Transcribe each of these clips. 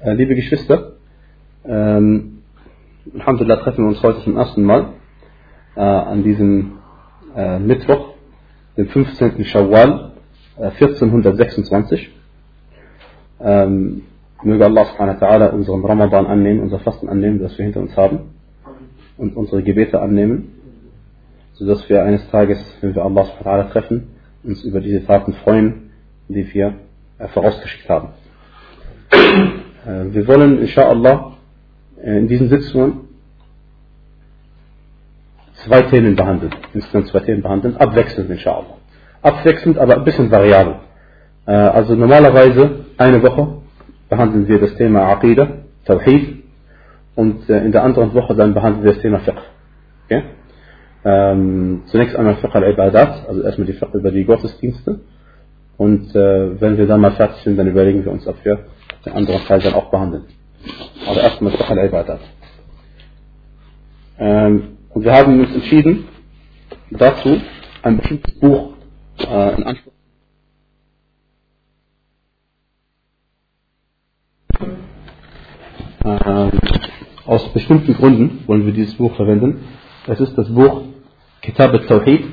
Äh, liebe Geschwister, ähm, Alhamdulillah treffen wir uns heute zum ersten Mal äh, an diesem äh, Mittwoch, dem 15. Shawwal äh, 1426. Ähm, möge Allah subhanahu wa ta'ala unseren Ramadan annehmen, unser Fasten annehmen, das wir hinter uns haben und unsere Gebete annehmen, sodass wir eines Tages, wenn wir Allah subhanahu wa ta'ala treffen, uns über diese Taten freuen, die wir äh, vorausgeschickt haben. Äh, wir wollen inshallah äh, in diesen Sitzungen zwei Themen behandeln, insgesamt zwei Themen behandeln, abwechselnd inshallah. Abwechselnd, aber ein bisschen variabel. Äh, also normalerweise eine Woche behandeln wir das Thema Aqidah, Tawhid und in der anderen Woche dann behandeln wir das Thema Fiqh. Okay? Ähm, zunächst einmal Fiqh al-Ibadat, also erstmal die Fiqh über die Gottesdienste und wenn wir dann mal fertig sind, dann überlegen wir uns, ob wir den anderen Teil dann auch behandeln. Aber erstmal Fiqh al-Ibadat. Ähm, und wir haben uns entschieden, dazu ein bestimmtes Buch äh, in Anspruch ähm, aus bestimmten Gründen wollen wir dieses Buch verwenden. Es ist das Buch Kitab al-Tawhid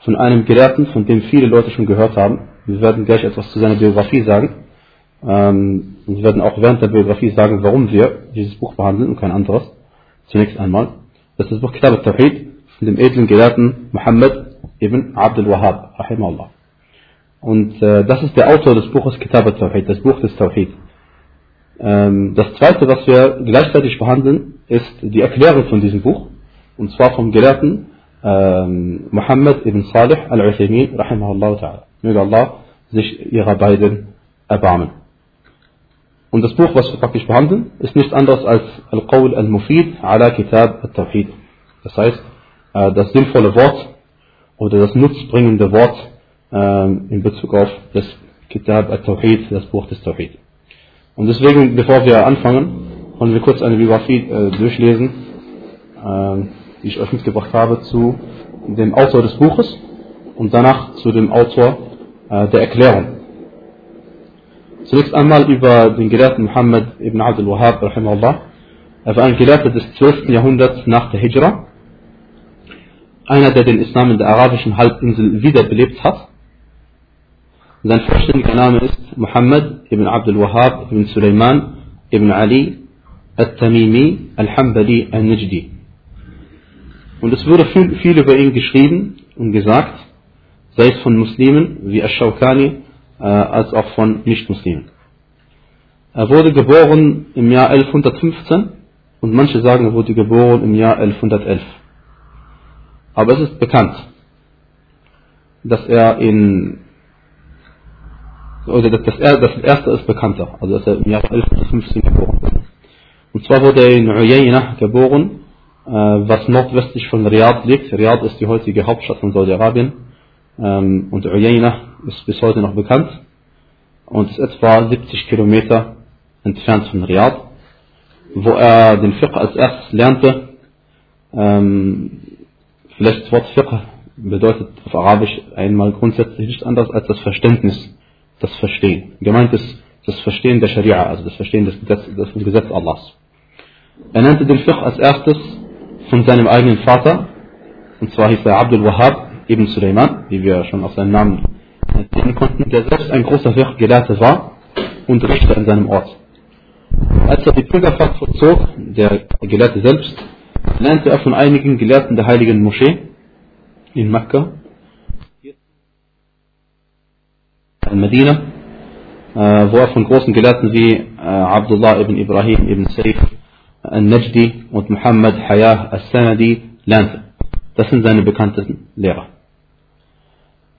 von einem Gelehrten, von dem viele Leute schon gehört haben. Wir werden gleich etwas zu seiner Biografie sagen. Ähm, wir werden auch während der Biografie sagen, warum wir dieses Buch behandeln und kein anderes. Zunächst einmal. Das ist das Buch Kitab al-Tawhid von dem edlen Gelehrten Muhammad ibn Abdul Wahhab, rahimahullah. Und äh, das ist der Autor des Buches Kitab al-Tawhid, das Buch des Tawhid. Ähm, das zweite, was wir gleichzeitig behandeln, ist die Erklärung von diesem Buch. Und zwar vom Gelehrten ähm, Muhammad ibn Salih al-Uthaymin, rahimahullah ta'ala. Möge Allah sich ihrer beiden erbarmen. Und das Buch, was wir praktisch behandeln, ist nichts anderes als Al-Qawl al-Mufid ala Kitab al-Tawhid. Das heißt, äh, das sinnvolle Wort oder das nutzbringende Wort ähm, in Bezug auf das Kitab al-Tawhid, das Buch des Tawhid. Und deswegen, bevor wir anfangen, wollen wir kurz eine Biografie äh, durchlesen, äh, die ich euch mitgebracht habe, zu dem Autor des Buches und danach zu dem Autor äh, der Erklärung. Zunächst einmal über den Gelehrten Muhammad ibn Abdul Wahhab, rahimahullah. Er war ein Gelehrter des 12. Jahrhunderts nach der Hijra. Einer, der den Islam in der arabischen Halbinsel wiederbelebt hat. Sein vollständiger Name ist Muhammad ibn Abdul Wahhab ibn Sulaiman ibn Ali al-Tamimi al-Hambali al-Najdi. Und es wurde viel, viel über ihn geschrieben und gesagt, sei es von Muslimen wie Ash-Shawkani als auch von Nichtmuslimen. Er wurde geboren im Jahr 1115 und manche sagen, er wurde geboren im Jahr 1111. Aber es ist bekannt, dass er in oder dass das, das erste ist bekannter, also dass er im Jahr 1115 geboren wurde. Und zwar wurde er in Uyayna geboren, äh, was nordwestlich von Riyadh liegt. Riyadh ist die heutige Hauptstadt von Saudi-Arabien. Ähm, und Uyayna ist bis heute noch bekannt und ist etwa 70 Kilometer entfernt von Riyadh, wo er den Fiqh als erstes lernte. Ähm, vielleicht das Wort Fiqh bedeutet auf Arabisch einmal grundsätzlich nichts anderes als das Verständnis, das Verstehen. Gemeint ist das Verstehen der Scharia, also das Verstehen des Gesetzes, des Gesetz Allahs. Er nannte den Fiqh als erstes von seinem eigenen Vater, und zwar hieß er Abdul Wahhab ibn Sulaiman, wie wir schon auf seinen Namen sehen konnten, der selbst ein großer Fiqh-Gelehrter war und Richter in seinem Ort. Als er die Pilgerfahrt vollzog, der Gelehrte selbst, lernte er von einigen Gelehrten der heiligen Moschee in Mekka, in Medina, wo er von großen Gelehrten wie Abdullah ibn Ibrahim ibn Saif al-Najdi und Muhammad Hayah al-Sanadi lernte. Das sind seine bekanntesten Lehrer.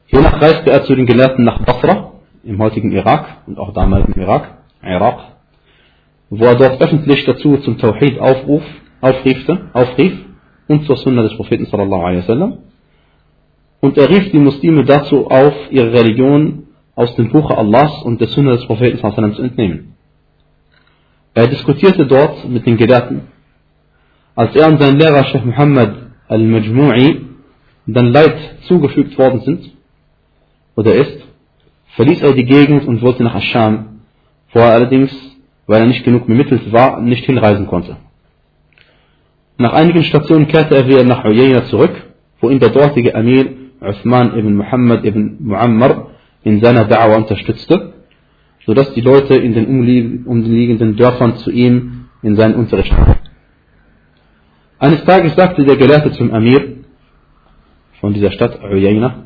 Hiernach reiste er zu den Gelehrten nach Basra, im heutigen Irak und auch damals im Irak, Irak, wo er dort öffentlich dazu zum Tawhid aufruf, aufriefte, aufrief und zur Sunna des Propheten sallallahu alaihi wasallam. Und er rief die Muslime dazu auf, ihre Religion aus dem Buche Allahs und der Sunna des Propheten sallallahu alaihi wasallam zu entnehmen. Er diskutierte dort mit den Gelehrten. Als er und sein Lehrer Sheikh Muhammad al-Majmu'i dann Leid zugefügt worden sind, oder ist, verließ er die Gegend und wollte nach Ascham, wo er allerdings weil er nicht genug bemittelt war, nicht hinreisen konnte. Nach einigen Stationen kehrte er wieder nach Uyayna zurück, wo ihn der dortige Amir Uthman ibn Muhammad ibn Muammar in seiner Da'wah unterstützte, sodass die Leute in den umliegenden Dörfern zu ihm in seinen Unterricht kamen. Eines Tages sagte der Gelehrte zum Amir von dieser Stadt Uyayna,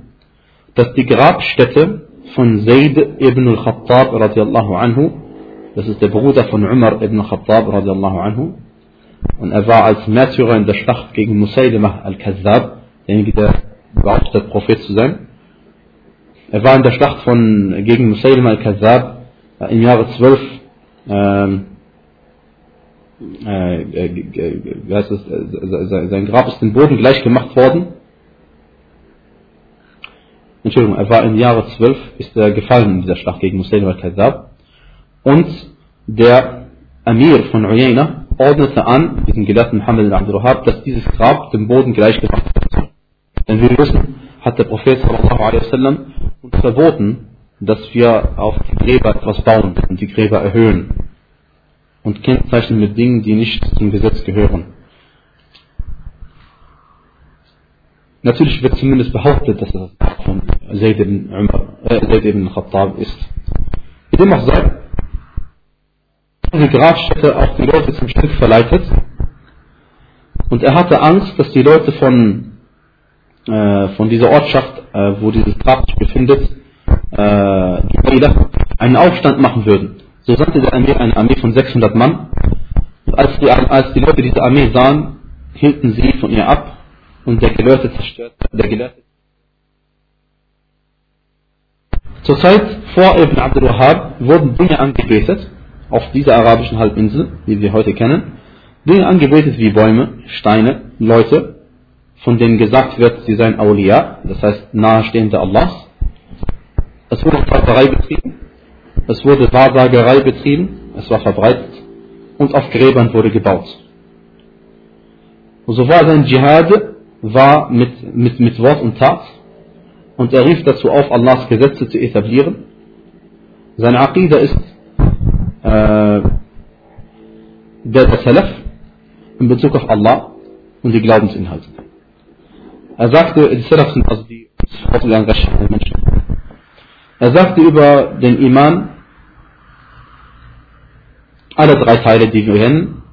dass die Grabstätte von Zayd ibn al-Khattab radiallahu anhu, das ist der Bruder von Umar ibn al-Khattab radiallahu anhu, und er war als Märtyrer in der Schlacht gegen Musaylimah al-Kazzab, derjenige, der behauptet, Prophet zu sein. Er war in der Schlacht von, gegen Musaylimah al-Kazzab äh, im Jahre 12, ähm, äh, äh, wie heißt das, äh, sein Grab ist dem Boden gleich gemacht worden. Entschuldigung, er war im Jahre 12, ist er gefallen in dieser Schlacht gegen Musaylimah al-Kazzab. Und der Amir von Uyayna ordnete an, diesen Gelehrten Muhammad al Wahhab, dass dieses Grab dem Boden gleich gemacht wird. Denn wir wissen, hat der Prophet sallallahu alaihi wasallam uns verboten, dass wir auf die Gräber etwas bauen und die Gräber erhöhen und kennzeichnen mit Dingen, die nicht zum Gesetz gehören. Natürlich wird zumindest behauptet, dass es von Zayd ibn, Umar, äh, Zayd ibn Khattab ist. Wie dem auch sei, die Grabstätte auch die Leute zum Stück verleitet. Und er hatte Angst, dass die Leute von, äh, von dieser Ortschaft, äh, wo dieses Grab sich befindet, äh, einen Aufstand machen würden. So sandte der Armee eine Armee von 600 Mann. Und als die, als die Leute diese Armee sahen, hielten sie von ihr ab und der Gelehrte zerstörte, der Gelehrte Zur Zeit vor Ibn Abdul Wahhab wurden Dinge angebetet, auf dieser arabischen Halbinsel, die wir heute kennen, Dinge angebetet wie Bäume, Steine, Leute, von denen gesagt wird, sie seien Awliya, das heißt nahestehende Allahs. Es wurde Zauberei betrieben, es wurde Wahrsagerei betrieben, es war verbreitet und auf Gräbern wurde gebaut. Und so war sein Dschihad war mit, mit, mit Wort und Tat und er rief dazu auf, Allahs Gesetze zu etablieren. Seine Aqidah ist äh, der, der Salaf in Bezug auf Allah und die Glaubensinhalte. Er sagte, die Salaf sind also die Menschen. Er sagte über den Iman, alle drei Teile, die wir kennen,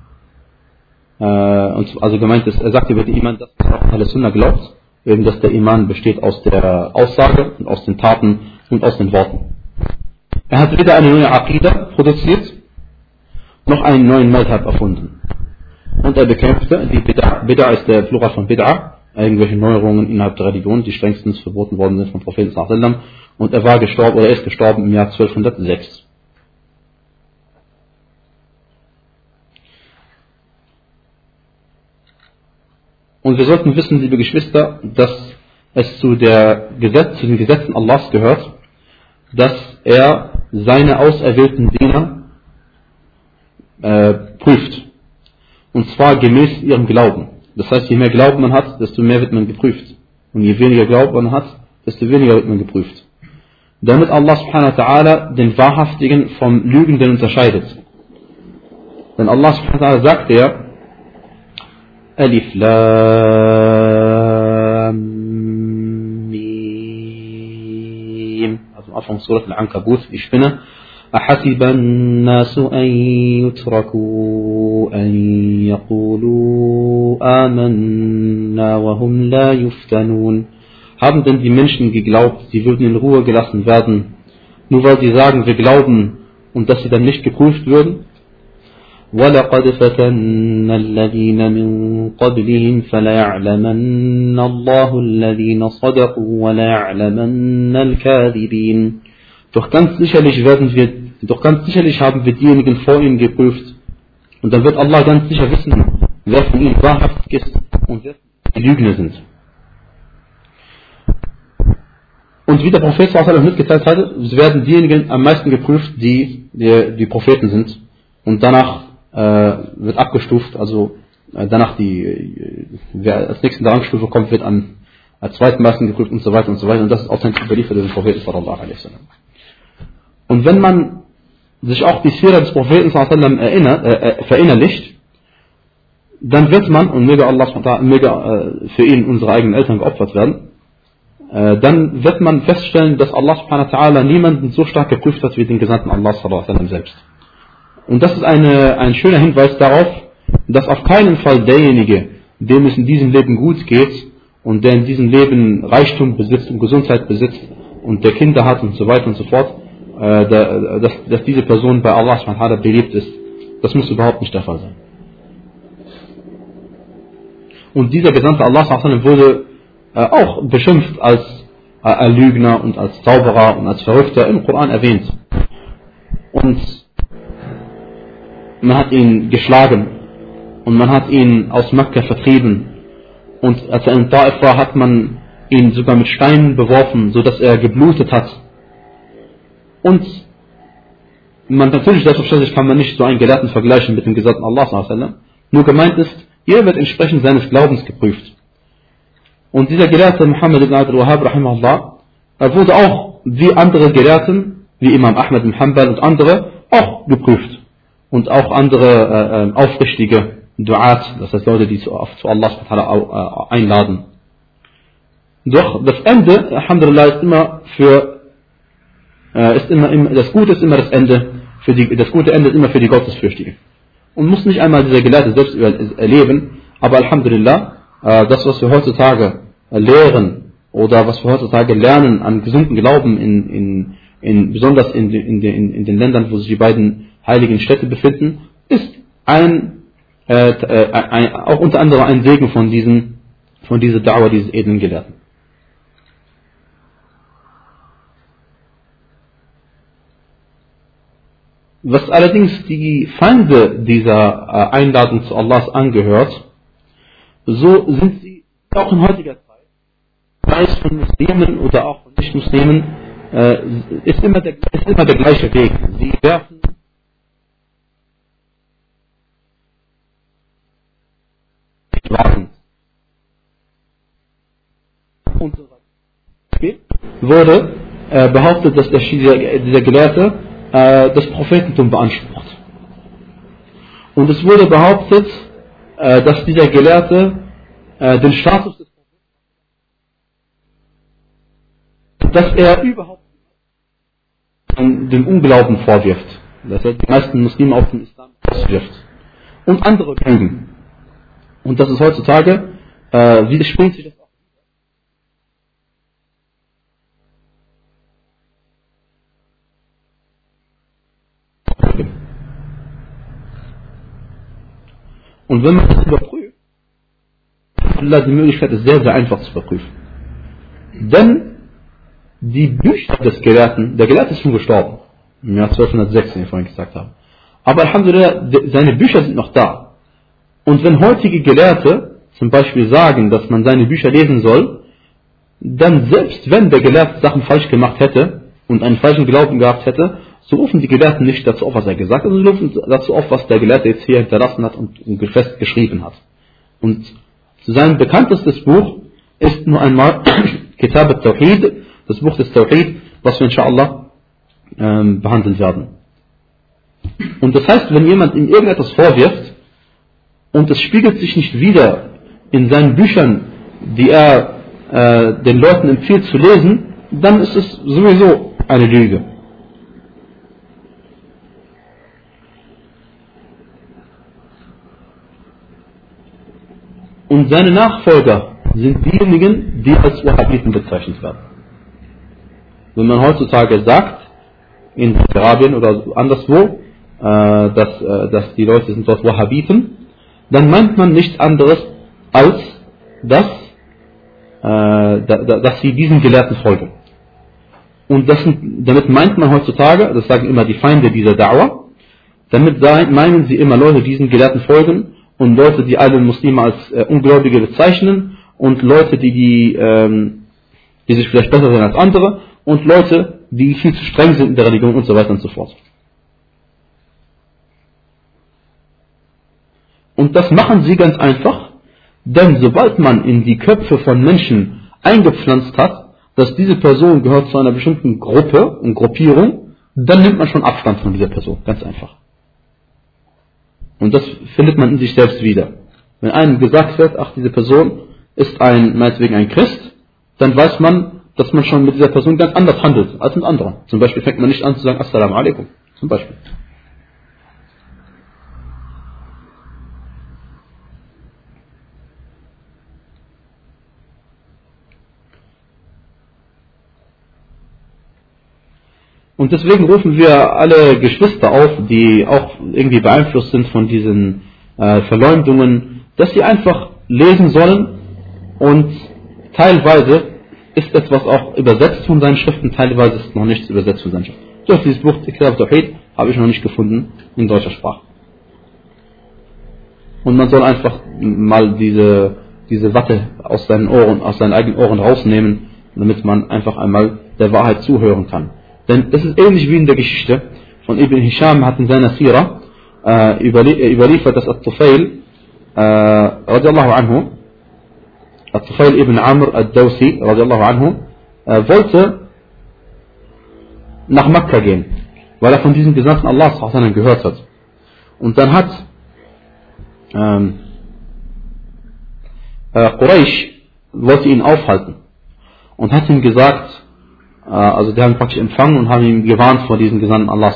äh, also gemeint ist, er sagte über den Iman, dass auch alle Sunna glaubt, eben dass der Iman besteht aus der Aussage und aus den Taten und aus den Worten. Er hat weder eine neue Aqidah produziert, noch einen neuen Madhab erfunden. Und er bekämpfte, die Bid'a, Bid'a ist der Plural von Bid'a, irgendwelche Neuerungen innerhalb der Religion, die strengstens verboten worden sind vom Propheten sallam. Und er war gestorben, oder er ist gestorben im Jahr 1206. Und wir sollten wissen, liebe Geschwister, dass es zu, der Gesetz, zu den Gesetzen Allahs gehört, dass er seine auserwählten Diener äh, prüft. Und zwar gemäß ihrem Glauben. Das heißt, je mehr Glauben man hat, desto mehr wird man geprüft. Und je weniger Glauben man hat, desto weniger wird man geprüft. Damit Allah subhanahu wa ta'ala den Wahrhaftigen vom Lügenden unterscheidet. Denn Allah subhanahu wa ta'ala sagt er, Alif Lam Mim. Also am Anfang Surat Al-Ankabut, die Spinne. أحسب الناس أن يتركوا أن يقولوا آمنا وهم لا يفتنون Haben denn die Menschen geglaubt, sie würden in Ruhe gelassen werden, nur weil sie sagen, wir glauben und dass sie dann nicht geprüft würden? ولقد فتنا الذين من قبلهم فليعلمن الله الذين صدقوا وليعلمن الكاذبين Doch ganz sicherlich werden wir doch ganz sicherlich haben wir diejenigen vor ihnen geprüft. Und dann wird Allah ganz sicher wissen, wer von ihnen wahrhaftig ist und wer die Lügner sind. Und wie der Prophet mitgeteilt hatte, werden diejenigen am meisten geprüft, die die, die Propheten sind. Und danach äh, wird abgestuft, also äh, danach die, äh, wer als nächsten Rangstufe kommt, wird am zweiten meisten geprüft und so weiter und so weiter. Und das ist authentisch überliefert durch den Propheten sallallahu alaihi wasallam. Und wenn man sich auch die Sira des Propheten sallam erinnert, äh, äh, verinnerlicht, dann wird man, und möge Allah möge äh, für ihn unsere eigenen Eltern geopfert werden, äh, dann wird man feststellen, dass Allah subhanahu wa ta'ala niemanden so stark geprüft hat wie den Gesandten Allah sallam selbst. Und das ist eine, ein schöner Hinweis darauf, dass auf keinen Fall derjenige, dem es in diesem Leben gut geht und der in diesem Leben Reichtum besitzt und Gesundheit besitzt und der Kinder hat und so weiter und so fort, äh, dass, dass diese Person bei Allah subhanahu beliebt ist. Das muss überhaupt nicht der Fall sein. Und dieser Gesandte Allah wurde äh, auch beschimpft als äh, Lügner und als Zauberer und als Verrückter im Koran erwähnt. Und man hat ihn geschlagen und man hat ihn aus Mekka vertrieben. Und als er in Ta'if war, hat man ihn sogar mit Steinen beworfen, sodass er geblutet hat. Und man natürlich selbstverständlich kann man nicht so einen Gelehrten vergleichen mit dem Gesandten Allah. Nur gemeint ist, jeder wird entsprechend seines Glaubens geprüft. Und dieser Gelehrte Muhammad ibn Abdul Wahhab, rahimahullah, er wurde auch wie andere Gelehrten, wie Imam Ahmad ibn Hanbal und andere, auch geprüft. Und auch andere äh, äh aufrichtige Duat, das heißt Leute, die zu, zu Allah äh, einladen. Doch das Ende, Alhamdulillah, ist immer für, äh, ist immer, immer, das Gute ist immer das Ende, für die, das gute Ende ist immer für die Gottesfürchtigen. Und muss nicht einmal dieser Gelehrte selbst erleben, aber Alhamdulillah, äh, das, was wir heutzutage lehren oder was wir heutzutage lernen an gesunden Glauben, in, in, in, besonders in, in, in, in den Ländern, wo sich die beiden heiligen Städte befinden, ist ein äh, äh, ein, auch unter anderem ein Segen von diesen, von dieser Dauer dieses edlen Gelehrten. Was allerdings die Feinde dieser äh, Einladung zu Allahs angehört, so sind sie auch in heutiger Zeit, sei es von Muslimen oder auch von Nicht-Muslimen, äh, ist, ist immer der gleiche Weg. Sie werfen waren. Und so weiter. Wurde äh, behauptet, dass der, dieser, dieser Gelehrte äh, das Prophetentum beansprucht. Und es wurde behauptet, äh, dass dieser Gelehrte äh, den Status des Propheten, dass er überhaupt den Unglauben vorwirft, dass er die meisten Muslime auf den Islam auswirft und andere Lügen. Und das ist heutzutage, äh, widerspringt sich das auch. Und wenn man das überprüft, Allah die Möglichkeit ist sehr, sehr einfach zu überprüfen. Denn die Bücher des Gelehrten, der Gelehrte ist schon gestorben, im Jahr 1216, wie ich vorhin gesagt habe. Aber Alhamdulillah, seine Bücher sind noch da. Und wenn heutige Gelehrte zum Beispiel sagen, dass man seine Bücher lesen soll, dann selbst wenn der Gelehrte Sachen falsch gemacht hätte und einen falschen Glauben gehabt hätte, so rufen die Gelehrten nicht dazu auf, was er gesagt hat, sondern rufen dazu auf, was der Gelehrte jetzt hier hinterlassen hat und fest geschrieben hat. Und sein bekanntestes Buch ist nur einmal Kitab al-Tawhid, das Buch des Tawhid, was wir inshallah ähm, behandeln werden. Und das heißt, wenn jemand ihm irgendetwas vorwirft, und es spiegelt sich nicht wieder in seinen Büchern, die er äh, den Leuten empfiehlt zu lesen, dann ist es sowieso eine Lüge. Und seine Nachfolger sind diejenigen, die als Wahhabiten bezeichnet werden. Wenn man heutzutage sagt, in Arabien oder anderswo, äh, dass, äh, dass die Leute sind dort Wahhabiten, dann meint man nichts anderes, als dass, äh, dass sie diesen Gelehrten folgen. Und das, damit meint man heutzutage, das sagen immer die Feinde dieser Dauer, damit meinen sie immer Leute, die diesen Gelehrten folgen und Leute, die alle Muslime als äh, Ungläubige bezeichnen und Leute, die, die, ähm, die sich vielleicht besser sehen als andere und Leute, die viel zu streng sind in der Religion und so weiter und so fort. Und das machen sie ganz einfach, denn sobald man in die Köpfe von Menschen eingepflanzt hat, dass diese Person gehört zu einer bestimmten Gruppe und Gruppierung, dann nimmt man schon Abstand von dieser Person, ganz einfach. Und das findet man in sich selbst wieder. Wenn einem gesagt wird, ach, diese Person ist ein, meinetwegen ein Christ, dann weiß man, dass man schon mit dieser Person ganz anders handelt als mit anderen. Zum Beispiel fängt man nicht an zu sagen, Assalamu alaikum. Zum Beispiel. Und deswegen rufen wir alle Geschwister auf, die auch irgendwie beeinflusst sind von diesen äh, Verleumdungen, dass sie einfach lesen sollen und teilweise ist etwas auch übersetzt von seinen Schriften, teilweise ist noch nichts übersetzt von seinen Schriften. Durch dieses Buch Kitab Tawhid habe ich noch nicht gefunden in deutscher Sprache. Und man soll einfach mal diese, diese Watte aus seinen Ohren, aus seinen eigenen Ohren rausnehmen, damit man einfach einmal der Wahrheit zuhören kann. Denn es ist ähnlich wie in der Geschichte von Ibn Hisham hat in seiner Sira äh, überliefert, dass At-Tufail äh, anhu At-Tufail ibn Amr ad-Dawsi radiallahu anhu äh, wollte nach Mekka gehen, weil er von diesem Gesandten Allah gehört hat. Und dann hat ähm, äh, Quraysh wollte ihn aufhalten und hat ihm gesagt, äh, also die haben ihn praktisch empfangen und haben ihn gewarnt vor diesem Gesandten Allah.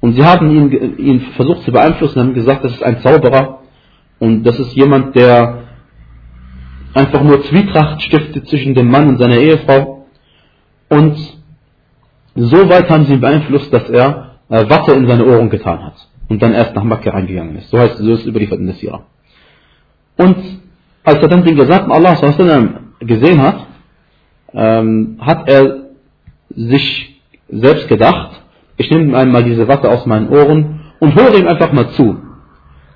Und sie haben ihn, ihn versucht zu beeinflussen und haben gesagt, das ist ein Zauberer und das ist jemand, der einfach nur Zwietracht stiftet zwischen dem Mann und seiner Ehefrau. Und so weit haben sie ihn beeinflusst, dass er äh, Watte in seine Ohren getan hat und dann erst nach Makkah reingegangen ist. So heißt so ist es überliefert in der Sira. Und als er dann den Gesandten Allah gesehen hat, ähm, hat er sich selbst gedacht, ich nehme einmal diese Watte aus meinen Ohren und höre ihm einfach mal zu.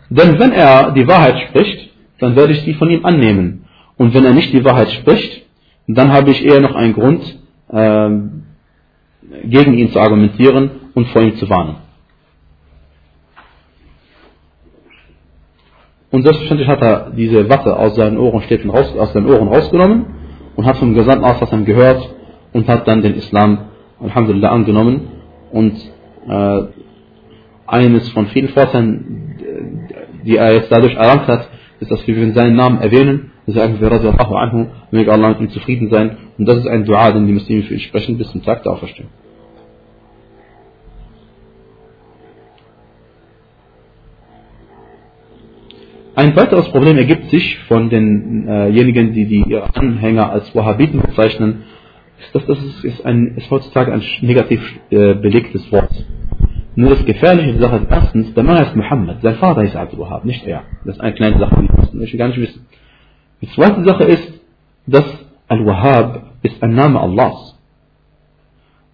Denn wenn er die Wahrheit spricht, dann werde ich sie von ihm annehmen. Und wenn er nicht die Wahrheit spricht, dann habe ich eher noch einen Grund, äh, gegen ihn zu argumentieren und vor ihm zu warnen. Und selbstverständlich hat er diese Watte aus seinen Ohrenstäbchen raus, aus seinen Ohren rausgenommen und hat vom Gesandten Auswassern gehört und hat dann den Islam, Alhamdulillah, angenommen. Und äh, eines von vielen Vorteilen, die er jetzt dadurch erlangt hat, ist, dass wir seinen Namen erwähnen, sagen wir radiallahu anhu, möge Allah mit ihm zufrieden sein. Und das ist ein Dua, den die Muslime für ihn sprechen, bis zum Tag der Auferstehung. Ein weiteres Problem ergibt sich von denjenigen, die, die ihre Anhänger als Wahhabiten bezeichnen, ist, dass das ist, ein, ist heutzutage ein negativ äh, belegtes Wort. Nur das Gefährliche Sache ist erstens, der Mann heißt Muhammad, sein Vater ist Abdul Wahhab, nicht er. Das ist eine kleine Sache, die möchte gar nicht wissen. Die zweite Sache ist, dass Al-Wahhab ist ein Name Allahs.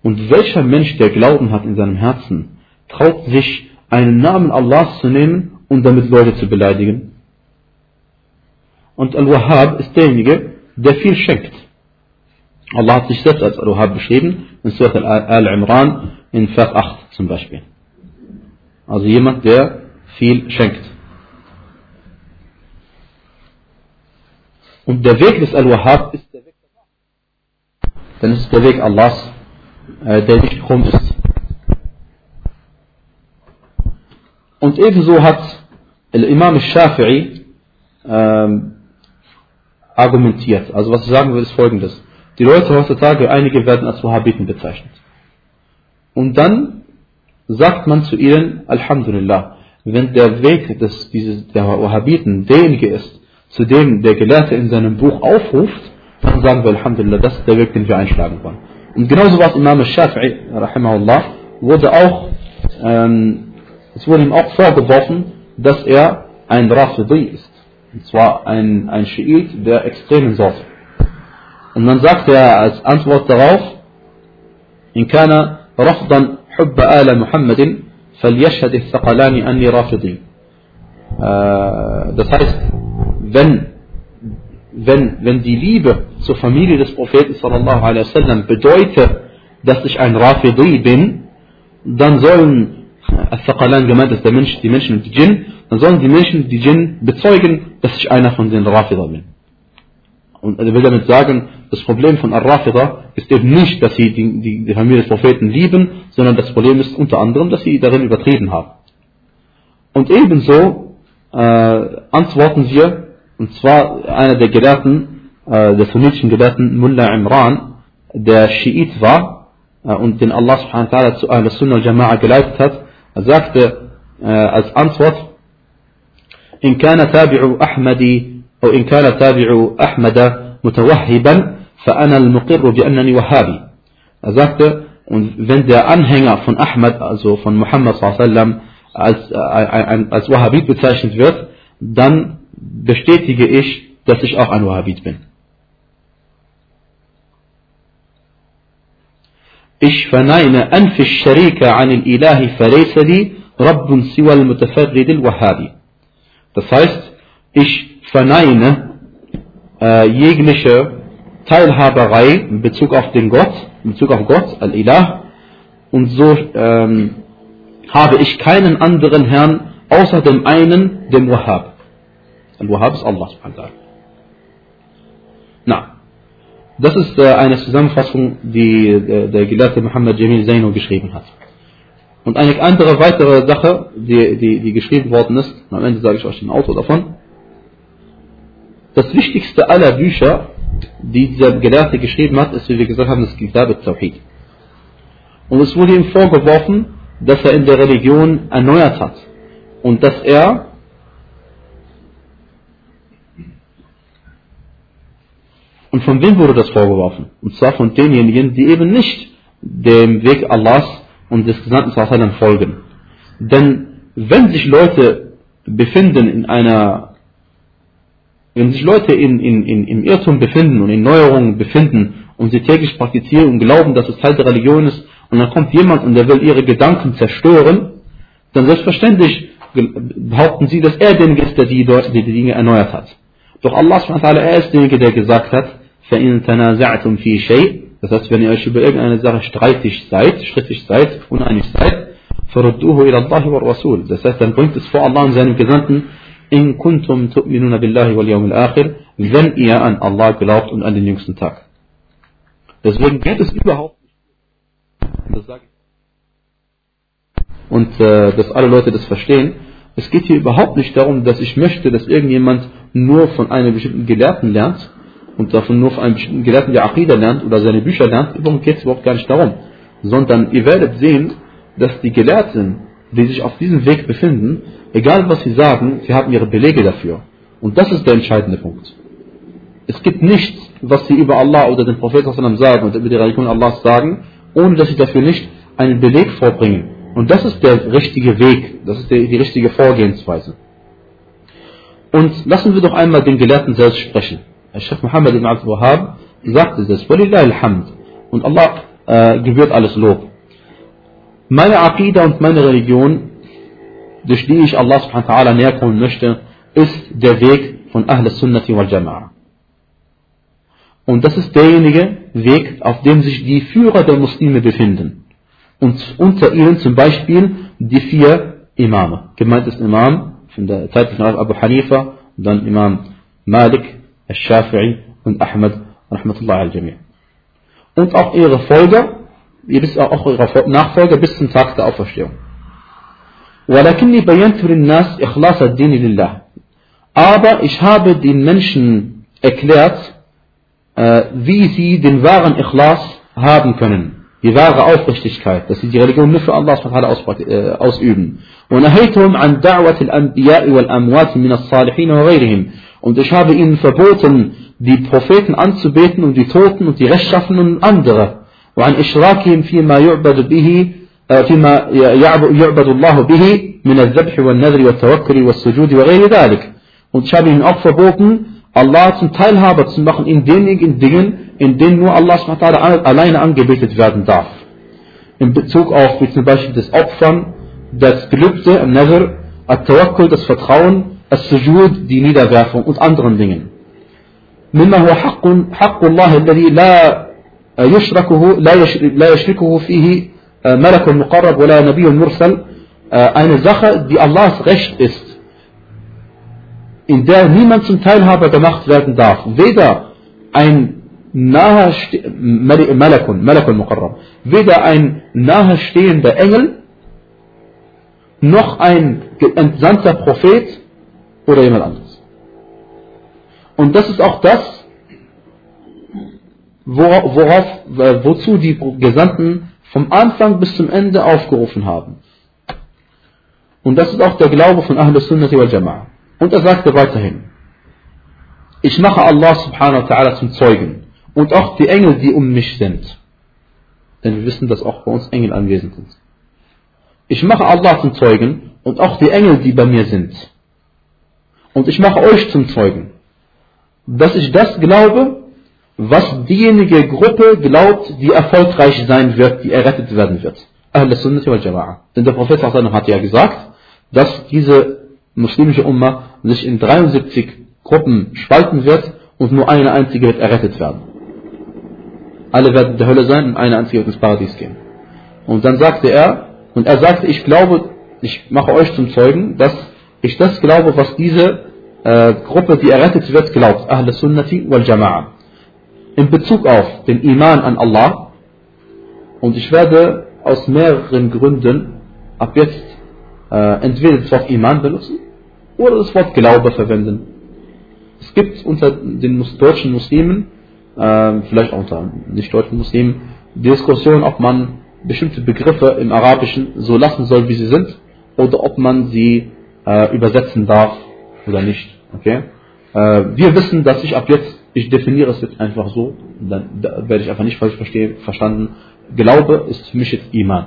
Und welcher Mensch, der Glauben hat in seinem Herzen, traut sich, einen Namen Allahs zu nehmen und damit Leute zu beleidigen? Und Al-Wahhab ist derjenige, der viel schenkt. Allah hat sich selbst als Al-Wahhab beschrieben, in Surah Al-Imran, in Vers 8 zum Beispiel. Also jemand, der viel schenkt. Und der Weg des Al-Wahhab ist der Weg Allah. Denn es ist der Weg Allahs, äh, der nicht krumm ist. Und ebenso hat Imam Shafi'i ähm, argumentiert. Also was ich sagen will, ist folgendes. Die Leute heutzutage, einige werden als Wahhabiten bezeichnet. Und dann sagt man zu ihnen, Alhamdulillah, wenn der Weg des, dieses, der Wahhabiten derjenige ist, zu dem der Gelehrte in seinem Buch aufruft, dann sagen wir Alhamdulillah, das ist der Weg, den wir einschlagen wollen. Und genauso was Imam Shafi'i, rahimahullah, wurde auch, ähm, es wurde ihm auch vorgeworfen, dass er ein Rafidi ist. Und zwar ein, ein Schiit der extremen Sorte. Und dann sagt er als Antwort darauf, in kana rafdan hubba ala Muhammadin فليشهد الثقلان أني رافضي das heißt wenn wenn wenn die Liebe zur Familie des Propheten sallallahu alaihi wasallam bedeutet dass ich ein Rafidi bin dann sollen Al-Thaqalan gemeint ist der Mensch, die Menschen und die Djinn, dann sollen die Menschen, die Djinn bezeugen, dass ich einer von den Rafida bin. Und er will damit sagen, das Problem von Ar-Rafida ist eben nicht, dass sie die, die, die Familie des Propheten lieben, sondern das Problem ist unter anderem, dass sie darin übertrieben haben. Und ebenso äh, antworten wir, und zwar einer der Gelehrten, äh, der sunnitischen Gelehrten Mullah Imran, der Schiit war äh, und den Allah subhanahu wa ta'ala zu Ahl Sunnah al-Jama'a geleitet hat, er sagte äh, als Antwort, إن كان تابع أحمد أو إن كان تابع أحمد متوهبا فأنا المقر بأنني وهابي Er sagte, und wenn der Anhänger von Ahmad, also von Muhammad sallam, als, äh, als Wahhabit bezeichnet wird, dann bestätige ich, dass ich auch ein Wahhabit bin. ich verneine anfisch Sharika an ilahi falaysa Rabbun siwa al-Mutafarrid al-Wahhabi. Das heißt, ich verneine äh, jegliche Teilhaberei in Bezug auf den Gott, in Bezug auf Gott, Al-Ilah, und so ähm, habe ich keinen anderen Herrn außer dem einen, dem Wahhab. Al-Wahhab ist Allah subhanahu wa ta'ala. Na das ist äh, eine Zusammenfassung, die äh, der Gelehrte Muhammad Jamil Zaino geschrieben hat. Und eine andere weitere Sache, die, die, die geschrieben worden ist, am Ende sage ich euch den Autor davon, das wichtigste aller Bücher, die dieser Gelehrte geschrieben hat, ist, wie wir gesagt haben, das Kitab al-Tawhid. Und es wurde ihm vorgeworfen, dass er in der Religion erneuert hat. Und dass er Und von wem wurde das vorgeworfen? Und zwar von denjenigen, die eben nicht dem Weg Allahs und des Gesandten Sallam folgen. Denn wenn sich Leute befinden in einer wenn sich Leute in, in, in, im Irrtum befinden und in Neuerungen befinden und sie täglich praktizieren und glauben, dass es Teil der Religion ist, und dann kommt jemand und der will ihre Gedanken zerstören, dann selbstverständlich behaupten sie, dass er derjenige ist, der die, die, Dinge erneuert hat. Doch Allah er ist derjenige, der gesagt hat, فَإِن تَنَازَعْتُمْ فِي شَيْءٍ Das heißt, wenn ihr euch über irgendeine Sache streitig seid, strittig seid, uneinig seid, فَرُدُّوهُ إِلَى اللَّهِ وَالرَّسُولِ Das heißt, dann bringt es vor Allah und seinem Gesandten in kuntum tu'minuna billahi wal yawmil akhir, wenn ihr an Allah glaubt und an den jüngsten Tag. Deswegen geht es überhaupt nicht. Und äh, dass alle Leute das verstehen. Es geht hier überhaupt nicht darum, dass ich möchte, dass irgendjemand nur von einem bestimmten Gelehrten lernt und davon nur von einem bestimmten Gelehrten der Aqidah lernt oder seine Bücher lernt. Darum geht es überhaupt gar nicht darum. Sondern ihr werdet sehen, dass die Gelehrten, die sich auf diesem Weg befinden, Egal was sie sagen, sie haben ihre Belege dafür. Und das ist der entscheidende Punkt. Es gibt nichts, was sie über Allah oder den Propheten sagen und über die Religion Allahs sagen, ohne dass sie dafür nicht einen Beleg vorbringen. Und das ist der richtige Weg, das ist die richtige Vorgehensweise. Und lassen wir doch einmal den Gelehrten selbst sprechen. Sheikh Muhammad ibn Abdul Wahhab sagte das, alhamd. Und Allah äh, gebührt alles Lob. Meine Aqidah und meine Religion durch die ich Allah subhanahu wa ta'ala näher kommen möchte, ist der Weg von Ahl Sunnati wal Jama'a. Und das ist derjenige Weg, auf dem sich die Führer der Muslime befinden. Und unter ihnen zum Beispiel die vier Imame. Gemeint ist Imam von der Zeit von Abu Hanifa, dann Imam Malik, Al-Shafi'i und Ahmad, rahmatullah al-Jami'. Und auch ihre Folger, auch ihre Nachfolger bis zum Tag der Auferstehung. ولكني بينت للناس إخلاص الدين لله aber ich habe den Menschen erklärt, äh, wie sie den wahren Ikhlas haben können, die wahre Aufrichtigkeit, dass sie die Religion nur für Allah äh, ausüben. ونهيتهم عن دعوة الأنبياء والأموات من الصالحين وغيرهم. Und ich habe ihnen verboten, die Propheten anzubeten und die Toten und die Rechtschaffenen und andere. وعن إشراكهم فيما يعبد به فيما يعبد الله به من الذبح والنذر والتوكل والسجود وغير ذلك. Und ich habe ihnen auch verboten, Allah zum Teilhaber zu machen in denjenigen Dingen, in denen nur Allah alleine angebetet werden darf. In Bezug auf wie zum Beispiel das Opfern, das Gelübde, ein Nazar, At-Tawakkul, das Vertrauen, As-Sujud, die Niederwerfung und anderen Dingen. مما هو حق حق الله الذي لا يشركه لا يشركه فيه Malak al-Muqarrab oder Nabi al-Mursal eine Sache, die Allahs Recht ist, in der niemand zum Teilhaber gemacht werden darf. Weder ein naheste Malakun, Malakun Muqarrab, weder ein nahestehender Engel, noch ein entsandter Prophet oder jemand anderes. Und das ist auch das, worauf, wozu die Gesandten vom Anfang bis zum Ende aufgerufen haben. Und das ist auch der Glaube von Ahlus Sunnati wal Jama'a. Und er sagte weiterhin, ich mache Allah subhanahu wa ta'ala zum Zeugen und auch die Engel, die um mich sind. Denn wir wissen, dass auch bei uns Engel anwesend sind. Ich mache Allah zum Zeugen und auch die Engel, die bei mir sind. Und ich mache euch zum Zeugen, dass ich das glaube, was diejenige Gruppe glaubt, die erfolgreich sein wird, die errettet werden wird. Ahl Sunnati wal Jama'a. Denn der Prophet hat ja gesagt, dass diese muslimische Umma sich in 73 Gruppen spalten wird und nur eine einzige wird errettet werden. Alle werden in der Hölle sein und eine einzige wird ins Paradies gehen. Und dann sagte er, und er sagte, ich glaube, ich mache euch zum Zeugen, dass ich das glaube, was diese äh, Gruppe, die errettet wird, glaubt. Ahl Sunnati wal Jama'a in Bezug auf den Iman an Allah und ich werde aus mehreren Gründen ab jetzt äh, entweder das Wort Iman benutzen oder das Wort Glaube verwenden. Es gibt unter den deutschen Muslimen, äh, vielleicht auch unter nicht-deutschen Muslimen, Diskussion, ob man bestimmte Begriffe im Arabischen so lassen soll, wie sie sind, oder ob man sie äh, übersetzen darf oder nicht. Okay? Äh, wir wissen, dass ich ab jetzt ich definiere es jetzt einfach so, dann da werde ich einfach nicht falsch verstehen, verstanden. Glaube ist für mich jetzt Iman.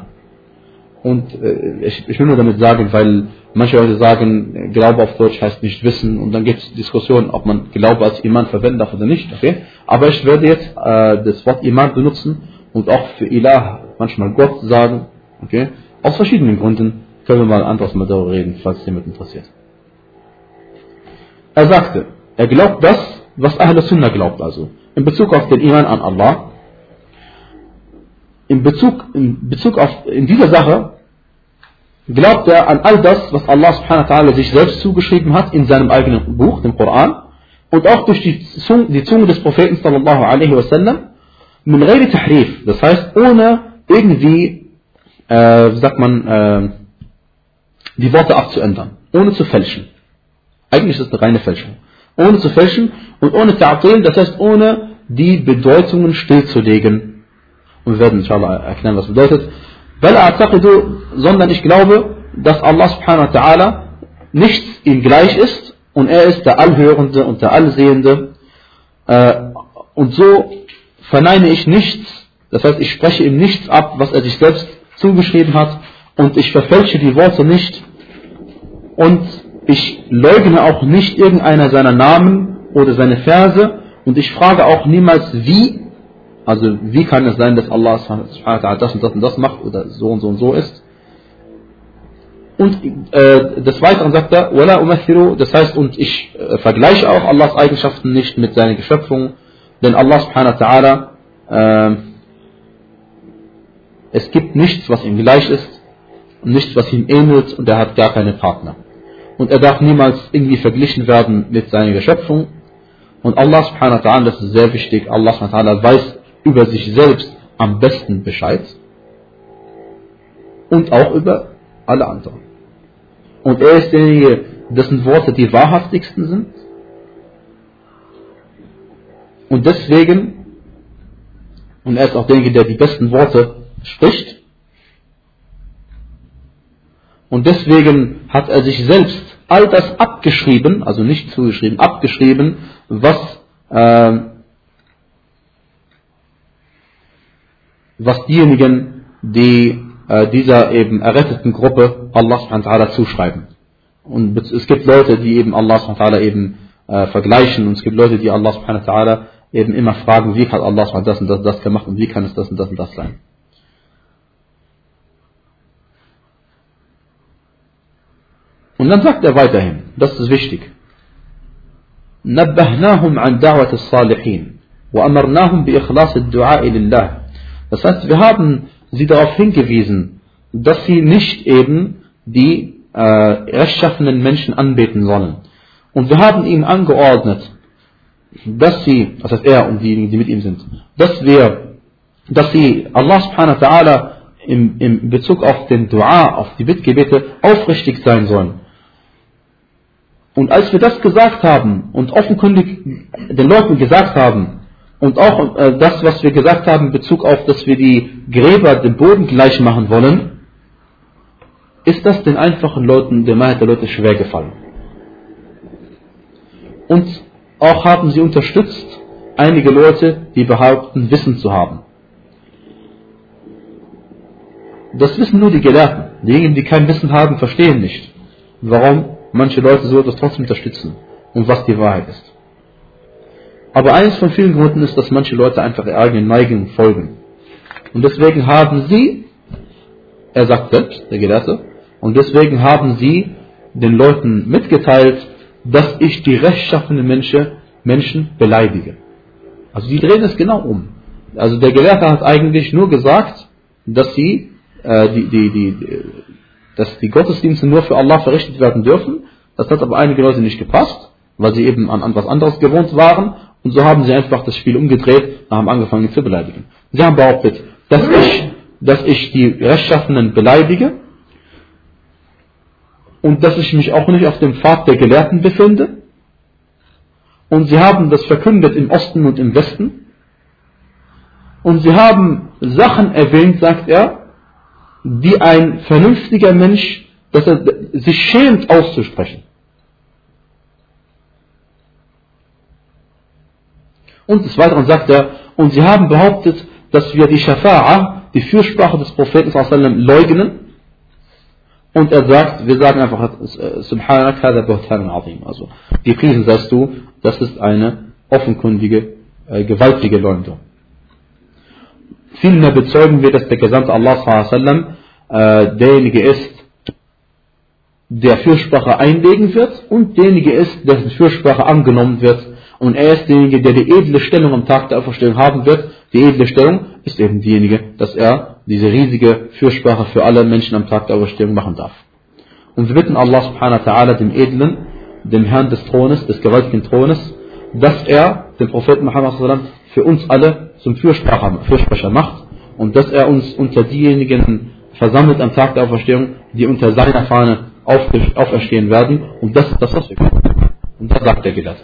Und äh, ich, ich will nur damit sagen, weil manche Leute sagen, Glaube auf Deutsch heißt nicht Wissen und dann gibt es Diskussionen, ob man Glaube als Iman verwenden darf oder nicht. Okay? Aber ich werde jetzt äh, das Wort Iman benutzen und auch für Ilah manchmal Gott sagen. Okay? Aus verschiedenen Gründen können wir mal anders mal darüber reden, falls jemand interessiert. Er sagte, er glaubt das, was Ahl Sunnah glaubt also. In Bezug auf den Iman an Allah. In Bezug, in Bezug auf, in dieser Sache glaubt er an all das, was Allah subhanahu wa ta'ala sich selbst zugeschrieben hat in seinem eigenen Buch, dem Koran, und auch durch die Zunge, die Zunge des Propheten sallallahu alaihi wasallam, min ghairi tahrif, das heißt ohne irgendwie, äh, wie sagt man, äh, die Worte abzuändern, ohne zu fälschen. Eigentlich ist es eine reine Fälschung ohne zu fälschen und ohne Ta'atil, das heißt ohne die Bedeutungen stillzulegen. Und wir werden inshallah erklären, was bedeutet. sondern ich glaube, dass Allah subhanahu wa ta'ala nichts ihm gleich ist und er ist der Allhörende und der Allsehende. Äh, und so verneine ich nichts, das heißt, ich spreche ihm nichts ab, was er sich selbst zugeschrieben hat und ich verfälsche die Worte nicht und ich leugne auch nicht irgendeiner seiner Namen oder seine Verse. Und ich frage auch niemals wie, also wie kann es sein, dass Allah das und das und das macht oder so und so und so ist. Und äh, des Weiteren sagt er, Wala umathiru, das heißt, und ich äh, vergleiche auch Allahs Eigenschaften nicht mit seinen Geschöpfungen, denn Allah subhanahu wa ta'ala, äh, es gibt nichts, was ihm gleich ist nichts, was ihm ähnelt und er hat gar keine Partner und er darf niemals irgendwie verglichen werden mit seiner Geschöpfung. Und Allah subhanahu wa ta'ala, das ist sehr wichtig, Allah subhanahu wa ta'ala weiß über sich selbst am besten Bescheid und auch über alle anderen. Und er ist derjenige, dessen Worte die wahrhaftigsten sind. Und deswegen, und er ist auch derjenige, der die besten Worte spricht. Und deswegen hat er sich selbst all das abgeschrieben, also nicht zugeschrieben, abgeschrieben, was, äh, was diejenigen, die äh, dieser eben erretteten Gruppe Allah subhanahu zuschreiben. Und es gibt Leute, die eben Allah subhanahu eben äh, vergleichen und es gibt Leute, die Allah subhanahu eben immer fragen, wie hat Allah subhanahu das und das, das gemacht und wie kann es das und das und das sein. Und dann sagt er weiterhin, das ist wichtig. نبهناهم عن دعوة الصالحين وأمرناهم بإخلاص الدعاء لله. Das heißt, wir haben sie darauf hingewiesen, dass sie nicht eben die äh, rechtschaffenen Menschen anbeten sollen. Und wir haben ihnen angeordnet, dass sie, das heißt er und diejenigen, die mit ihm sind, dass wir, dass sie Allah subhanahu wa ta'ala im, im Bezug auf den Dua, auf die Bittgebete aufrichtig sein sollen. Und als wir das gesagt haben und offenkundig den Leuten gesagt haben, und auch äh, das, was wir gesagt haben in Bezug auf, dass wir die Gräber dem Boden gleich machen wollen, ist das den einfachen Leuten, der Mehrheit der Leute schwer gefallen. Und auch haben sie unterstützt einige Leute, die behaupten, Wissen zu haben. Das wissen nur die Gelehrten. Diejenigen, die kein Wissen haben, verstehen nicht, warum manche Leute so etwas trotzdem unterstützen und was die Wahrheit ist. Aber eines von vielen Gründen ist, dass manche Leute einfach ihre eigenen Neigungen folgen. Und deswegen haben sie, er sagt selbst, der Gelehrte, und deswegen haben sie den Leuten mitgeteilt, dass ich die rechtschaffenen Menschen, Menschen beleidige. Also die drehen es genau um. Also der Gelehrte hat eigentlich nur gesagt, dass sie äh, die, die, die, dass die Gottesdienste nur für Allah verrichtet werden dürfen. Das hat aber einige Leute nicht gepasst, weil sie eben an, an was anderes gewohnt waren. Und so haben sie einfach das Spiel umgedreht und haben angefangen zu beleidigen. Sie haben behauptet, dass ich, dass ich die Rechtschaffenen beleidige und dass ich mich auch nicht auf dem Pfad der Gelehrten befinde. Und sie haben das verkündet im Osten und im Westen. Und sie haben Sachen erwähnt, sagt er, die ein vernünftiger Mensch, dass er sich schämt auszusprechen. Und des Weiteren sagt er, und sie haben behauptet, dass wir die Shafa'a, die Fürsprache des Propheten leugnen. Und er sagt, wir sagen einfach, Subhanak hada buhtan azim. Also, gepriesen seist du, das ist eine offenkundige, äh, gewaltige Leugnung. Vielmehr bezeugen wir, dass der Gesandte Allah äh, derjenige ist, der Fürsprache einlegen wird und derjenige ist, dessen Fürsprache angenommen wird. Und er ist derjenige, der die edle Stellung am Tag der Auferstehung haben wird. Die edle Stellung ist eben diejenige, dass er diese riesige Fürsprache für alle Menschen am Tag der Auferstehung machen darf. Und wir bitten Allah subhanahu wa ta'ala, dem Edlen, dem Herrn des Thrones, des gewaltigen Thrones, dass er den Propheten Muhammad für uns alle zum Fürsprecher, Fürsprecher macht und dass er uns unter diejenigen versammelt am Tag der Auferstehung, die unter seiner Fahne auferstehen werden. Und das ist das, was wir können. Und das sagt er Gelehrte.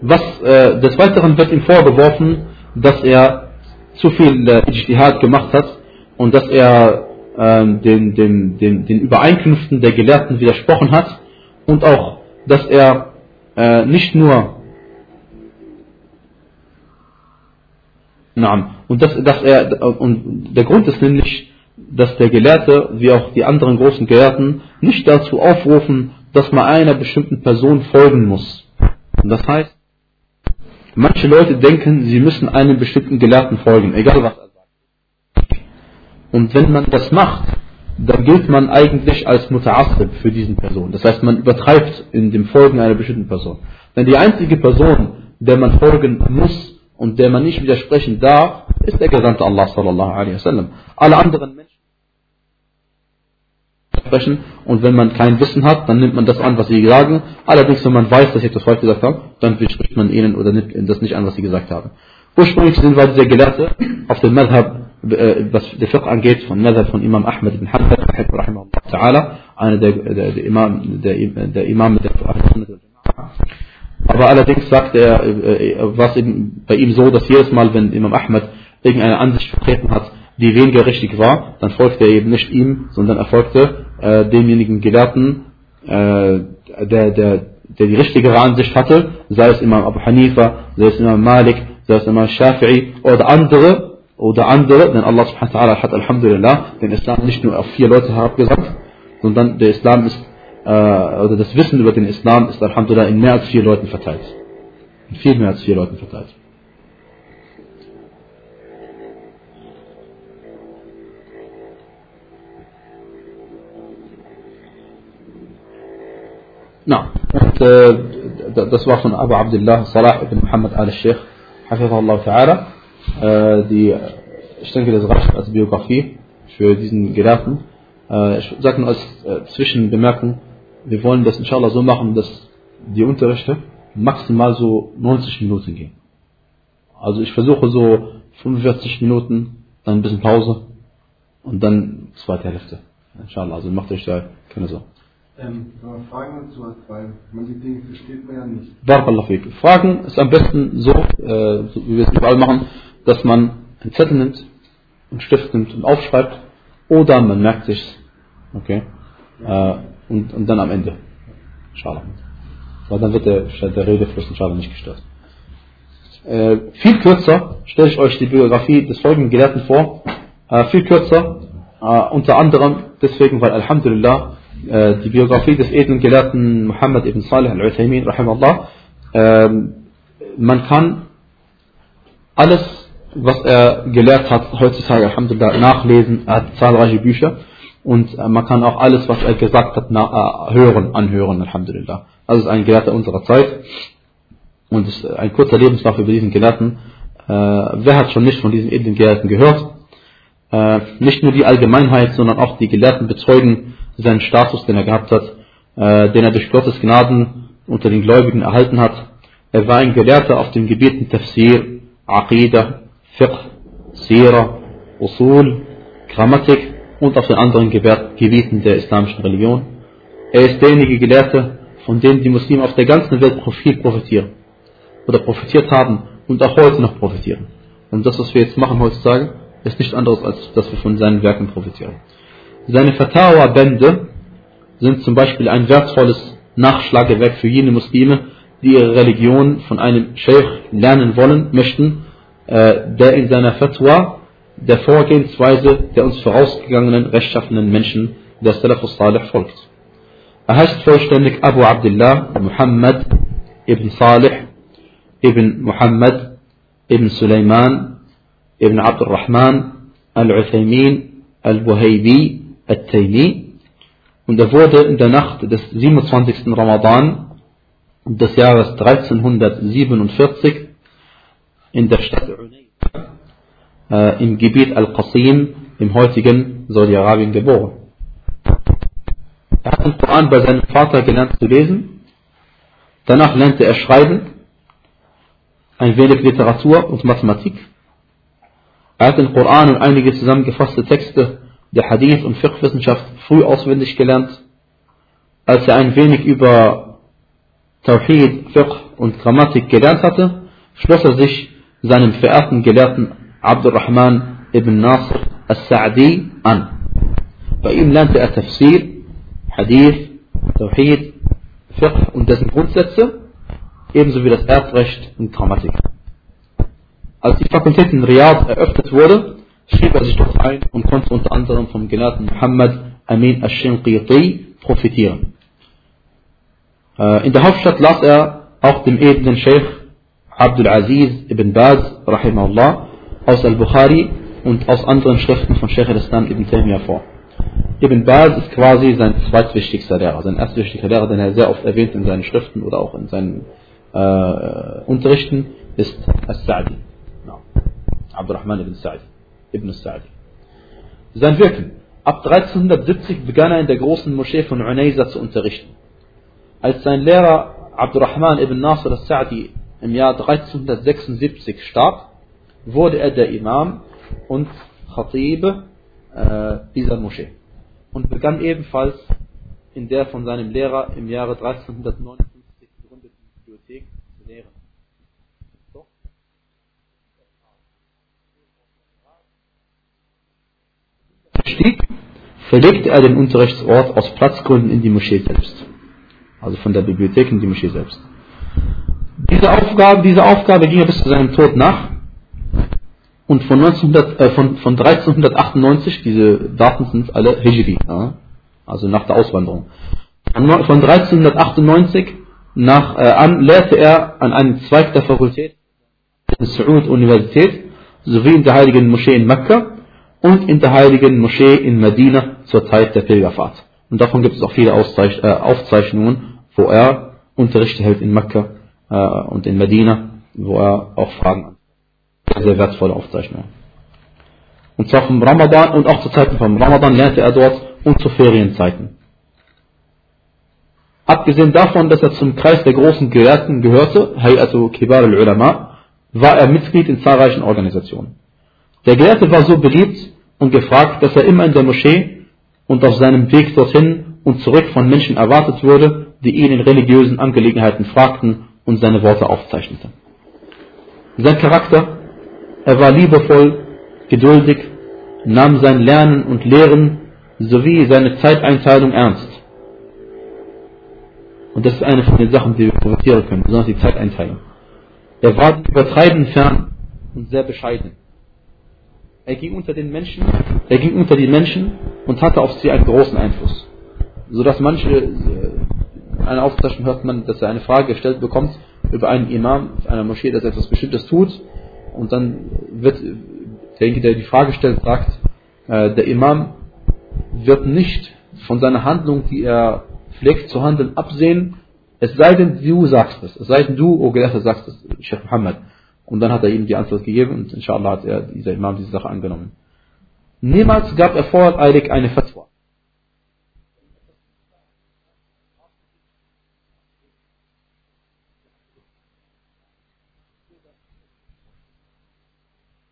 Was, äh, des Weiteren wird ihm vorgeworfen, dass er zu viel äh, Ijtihad gemacht hat und dass er äh, den, den, den, den Übereinkünften der Gelehrten widersprochen hat und auch, dass er äh, nicht nur Naam. Und, das, dass er, und der Grund ist nämlich, dass der Gelehrte, wie auch die anderen großen Gelehrten, nicht dazu aufrufen, dass man einer bestimmten Person folgen muss. Und das heißt, manche Leute denken, sie müssen einem bestimmten Gelehrten folgen, egal was er sagt. Und wenn man das macht, dann gilt man eigentlich als Muta'assib für diesen Person. Das heißt, man übertreibt in dem Folgen einer bestimmten Person. Denn die einzige Person, der man folgen muss, und der man nicht widersprechen darf, ist der Gesandte Allah sallallahu alaihi wasallam. Alle anderen Menschen sprechen und wenn man kein Wissen hat, dann nimmt man das an, was sie sagen. Allerdings, wenn man weiß, dass sie etwas falsch gesagt haben, dann widerspricht man ihnen oder nimmt das nicht an, was sie gesagt haben. Ursprünglich sind wir dieser Gelehrte auf dem Madhab, was der Fiqh angeht, von Madhab von Imam Ahmed ibn Hanbal, einer der, der, der, Imam, der, der Imam der aber allerdings sagt er, äh, äh, was bei ihm so, dass jedes Mal, wenn Imam Ahmed irgendeine Ansicht vertreten hat, die weniger richtig war, dann folgte er eben nicht ihm, sondern er folgte äh, demjenigen Gelehrten, äh, der, der, der die richtigere Ansicht hatte, sei es Imam Abu Hanifa, sei es Imam Malik, sei es Imam Shafi'i oder andere, oder andere, denn Allah subhanahu wa ta'ala hat Alhamdulillah den Islam nicht nur auf vier Leute herabgesagt, sondern der Islam ist äh, oder das Wissen über den Islam ist Alhamdulillah in mehr als vier Leuten verteilt. In viel mehr als vier Leuten verteilt. Na, und äh, das war von Abu Abdullah Salah ibn Muhammad al-Sheikh, Hafizahullah ta'ala. Äh, die, ich denke, das reicht als Biografie für diesen Gelehrten. Äh, ich sage nur als äh, Zwischenbemerkung, wir wollen das inshallah so machen, dass die Unterrichte maximal so 90 Minuten gehen. Also ich versuche so 45 Minuten, dann ein bisschen Pause und dann zweite Hälfte. Inshallah, also macht euch da keine Sorgen. Ähm, Fragen dazu, weil manche Dinge versteht man ja nicht. Barakallah. Fragen ist am besten so, äh, so wie wir es überall machen, dass man einen Zettel nimmt, einen Stift nimmt und aufschreibt oder man merkt sich's. Okay? Äh, und, und dann am Ende. Inshallah. Weil dann wird der, der Redefluss inshallah nicht gestört. Äh, viel kürzer stelle ich euch die Biografie des folgenden Gelehrten vor. Äh, viel kürzer, äh, unter anderem deswegen, weil Alhamdulillah äh, die Biografie des edlen Gelehrten Muhammad ibn Salih al-Uthaymin, rahimallah, ähm, man kann alles, was er gelehrt hat, heutzutage, Alhamdulillah, nachlesen. Er hat zahlreiche Bücher und äh, man kann auch alles, was er gesagt hat, hören, anhören, Alhamdulillah. Das ist ein Gelehrter unserer Zeit und ist ein kurzer Lebenslauf über diesen Gelehrten. Äh, wer hat schon nicht von diesem edlen Gelehrten gehört? Äh, nicht nur die Allgemeinheit, sondern auch die Gelehrten bezeugen seinen Status, den er gehabt hat, äh, den er durch Gottes Gnaden unter den Gläubigen erhalten hat. Er war ein Gelehrter auf den Gebieten Tafsir, Aqidah, Fiqh, Sira, Usul, Grammatik und auf den anderen Gebieten der islamischen Religion. Er ist derjenige Gelehrte, von dem die Muslime auf der ganzen Welt viel profitieren oder profitiert haben und auch heute noch profitieren. Und das, was wir jetzt machen heutzutage, ist nicht anderes, als dass wir von seinen Werken profitieren. Seine Fatawa-Bände sind zum Beispiel ein wertvolles Nachschlagewerk für jene Muslime, die ihre Religion von einem Sheikh lernen wollen, möchten, der in seiner Fatwa der Vorgehensweise der uns vorausgegangenen rechtschaffenen Menschen der Salafus Salih folgt. Er heißt vollständig Abu Abdullah Muhammad ibn Salih ibn Muhammad ibn Sulaiman ibn Abdul Rahman al-Uthaymin al-Buhaybi al-Taymi und er wurde in der Nacht des 27. Ramadan des Jahres 1347 in der Stadt äh, im Gebiet Al-Qasim im heutigen Saudi-Arabien geboren. Er hat den Koran bei seinem Vater gelernt zu lesen. Danach lernte er Schreiben, ein wenig Literatur und Mathematik. Er hat den Koran und einige zusammengefasste Texte der Hadith und Fiqh-Wissenschaft früh auswendig gelernt. Als er ein wenig über Tawhid, Fiqh und Grammatik gelernt hatte, schloss er sich seinem verehrten Gelehrten Abdurrahman ibn Nasr al-Sa'di an. Bei ihm lernte er Tafsir, Hadith, Tawhid, Fiqh und dessen Grundsätze, ebenso wie das Erbrecht und Grammatik. Als die Fakultät in Riyadh eröffnet wurde, schrieb er sich dort ein und konnte unter anderem vom Gelehrten Muhammad Amin al-Shinqiti profitieren. Äh, in der Hauptstadt las er auch dem edlen Sheikh Abdul Aziz ibn Baz, rahimahullah, aus Al-Bukhari und aus anderen Schriften von Sheikh al-Islam ibn Taymiyyah vor. Ibn Baz ist quasi sein zweitwichtigster Lehrer, sein erstwichtigster Lehrer, den er sehr oft erwähnt in seinen Schriften oder auch in seinen äh, Unterrichten, ist As-Sa'di. No. Abdurrahman ibn Sa'di. Ibn Sa'di. Sein Wirken. Ab 1370 begann er in der großen Moschee von Unayza zu unterrichten. Als sein Lehrer Abdurrahman ibn Nasr al-Sa'di im Jahr 1376 starb, wurde er der Imam und Khatib äh, dieser Moschee und begann ebenfalls in der von seinem Lehrer im Jahre 1359 gegründeten Bibliothek zu lehren. So. Stieg, verlegte er den Unterrichtsort aus Platzgründen in die Moschee selbst. Also von der Bibliothek in die Moschee selbst. Diese Aufgabe, diese Aufgabe ging er bis zu seinem Tod nach. Und von, 1900, äh, von, von 1398, diese Daten sind alle Hijri, ja, also nach der Auswanderung. Von, von 1398 nach, äh, an lehrte er an einem Zweig der Fakultät der Saud-Universität sowie in der heiligen Moschee in Mekka und in der heiligen Moschee in Medina zur Zeit der Pilgerfahrt. Und davon gibt es auch viele Auszeich äh, Aufzeichnungen, wo er Unterrichte hält in Mekka äh, und in Medina, wo er auch Fragen sehr wertvolle Aufzeichnung. Und zwar vom Ramadan und auch zu Zeiten vom Ramadan lernte er dort und zu Ferienzeiten. Abgesehen davon, dass er zum Kreis der großen Gelehrten gehörte, Hayatu Kibar al-Ulama, war er Mitglied in zahlreichen Organisationen. Der Gelehrte war so beliebt und gefragt, dass er immer in der Moschee und auf seinem Weg dorthin und zurück von Menschen erwartet wurde, die ihn in religiösen Angelegenheiten fragten und seine Worte aufzeichneten. Sein Charakter, er war liebevoll, geduldig, nahm sein Lernen und Lehren sowie seine Zeiteinteilung ernst. Und das ist eine von den Sachen, die wir profitieren können, besonders die Zeiteinteilung. Er war übertreibend fern und sehr bescheiden. Er ging unter den Menschen, er ging unter die Menschen und hatte auf sie einen großen Einfluss. Sodass manche, äh, eine Aufzeichnung hört man, dass er eine Frage gestellt bekommt über einen Imam einer Moschee, dass er etwas Bestimmtes tut und dann wird derjenige, der die Frage stellt, sagt, äh, der Imam wird nicht von seiner Handlung, die er pflegt zu handeln, absehen, es sei denn, du sagst es. Es sei denn, du, O Gelehrter, sagst es, Sheikh Muhammad. Und dann hat er ihm die Antwort gegeben und inshallah hat er, dieser Imam diese Sache angenommen. Niemals gab er voreilig eine Fatwa.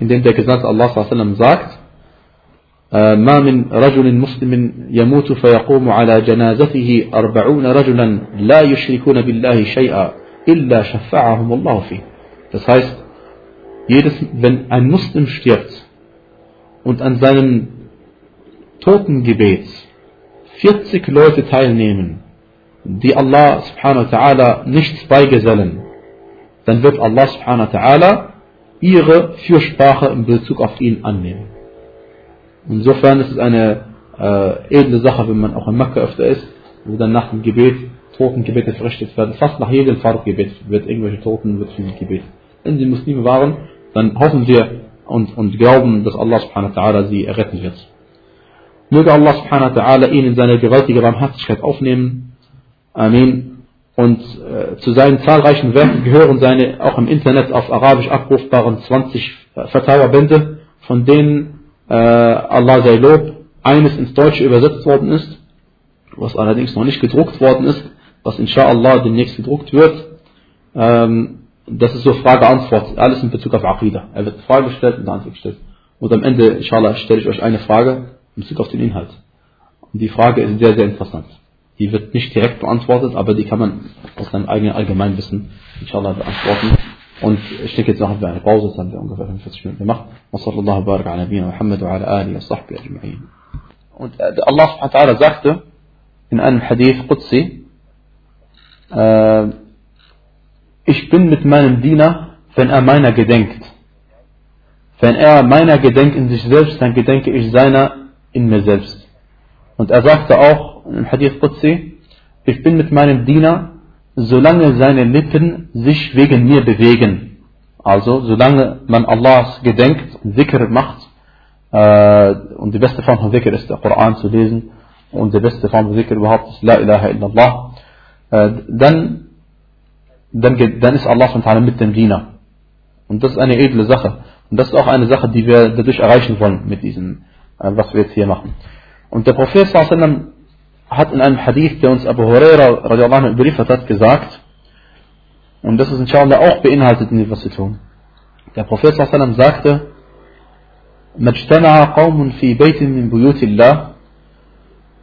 dem der Gesandte Allah sagt, ما من رجل مسلم يموت فيقوم على جنازته أربعون رجلا لا يشركون بالله شيئا إلا شفعهم الله فيه. Das heißt, jedes, wenn ein Muslim stirbt und an seinem Totengebet 40 Leute teilnehmen, die Allah subhanahu wa ta'ala nichts beigesellen, dann wird Allah subhanahu wa ta'ala ihre Fürsprache in Bezug auf ihn annehmen. Insofern ist es eine äh, edle Sache, wenn man auch in Mekka öfter ist, wo dann nach dem Gebet Totengebete verrichtet werden. Fast nach jedem Fardgebet wird irgendwelche Toten wird für sie gebetet. Wenn sie Muslime waren, dann hoffen wir und, und glauben, dass Allah subhanahu wa sie erretten wird. Möge Allah subhanahu wa ihn in seine gewaltige Barmherzigkeit aufnehmen. Amen. Und äh, zu seinen zahlreichen Werken gehören seine auch im Internet auf Arabisch abrufbaren 20 Verteilerbände, von denen äh, Allah sei Lob eines ins Deutsche übersetzt worden ist, was allerdings noch nicht gedruckt worden ist, was inshallah demnächst gedruckt wird. Ähm, das ist so Frage-Antwort, alles in Bezug auf Aqidah. Er wird Frage gestellt und Antwort gestellt. Und am Ende, inshallah, stelle ich euch eine Frage in Bezug auf den Inhalt. Und die Frage ist sehr, sehr interessant. Die wird nicht direkt beantwortet, aber die kann man aus seinem eigenen Allgemeinwissen inshallah beantworten. Und ich denke, jetzt machen wir eine Pause, das haben wir ungefähr 45 Minuten gemacht. Sallallahu barak ala Muhammad wa ala alihi wa sahbihi ajma'in. Und äh, Allah subhanahu wa ta'ala sagte in einem Hadith Qudsi, äh, ich bin mit meinem Diener, wenn er meiner gedenkt. Wenn er meiner gedenkt in sich selbst, dann gedenke ich seiner in mir selbst. Und er sagte auch, im Hadith Qudsi, ich bin mit meinem Diener, solange seine Lippen sich wegen mir bewegen. Also, solange man Allahs gedenkt Dhikr macht, äh, und die beste Form von Dhikr ist der Koran zu lesen, und die beste Form von Dhikr überhaupt ist La ilaha illallah, äh, dann, dann, dann ist Allah mit dem Diener. Und das ist eine edle Sache. Und das ist auch eine Sache, die wir dadurch erreichen wollen mit diesem, äh, was wir jetzt hier machen. Und der Prophet sallam hat in einem Hadith, der uns Abu Huraira radiallahu anhu überliefert hat, gesagt, und das ist inshallah auch beinhaltet in dem, was wir tun. Der Prophet sallam sagte, مجتمع قوم في بيت من بيوت الله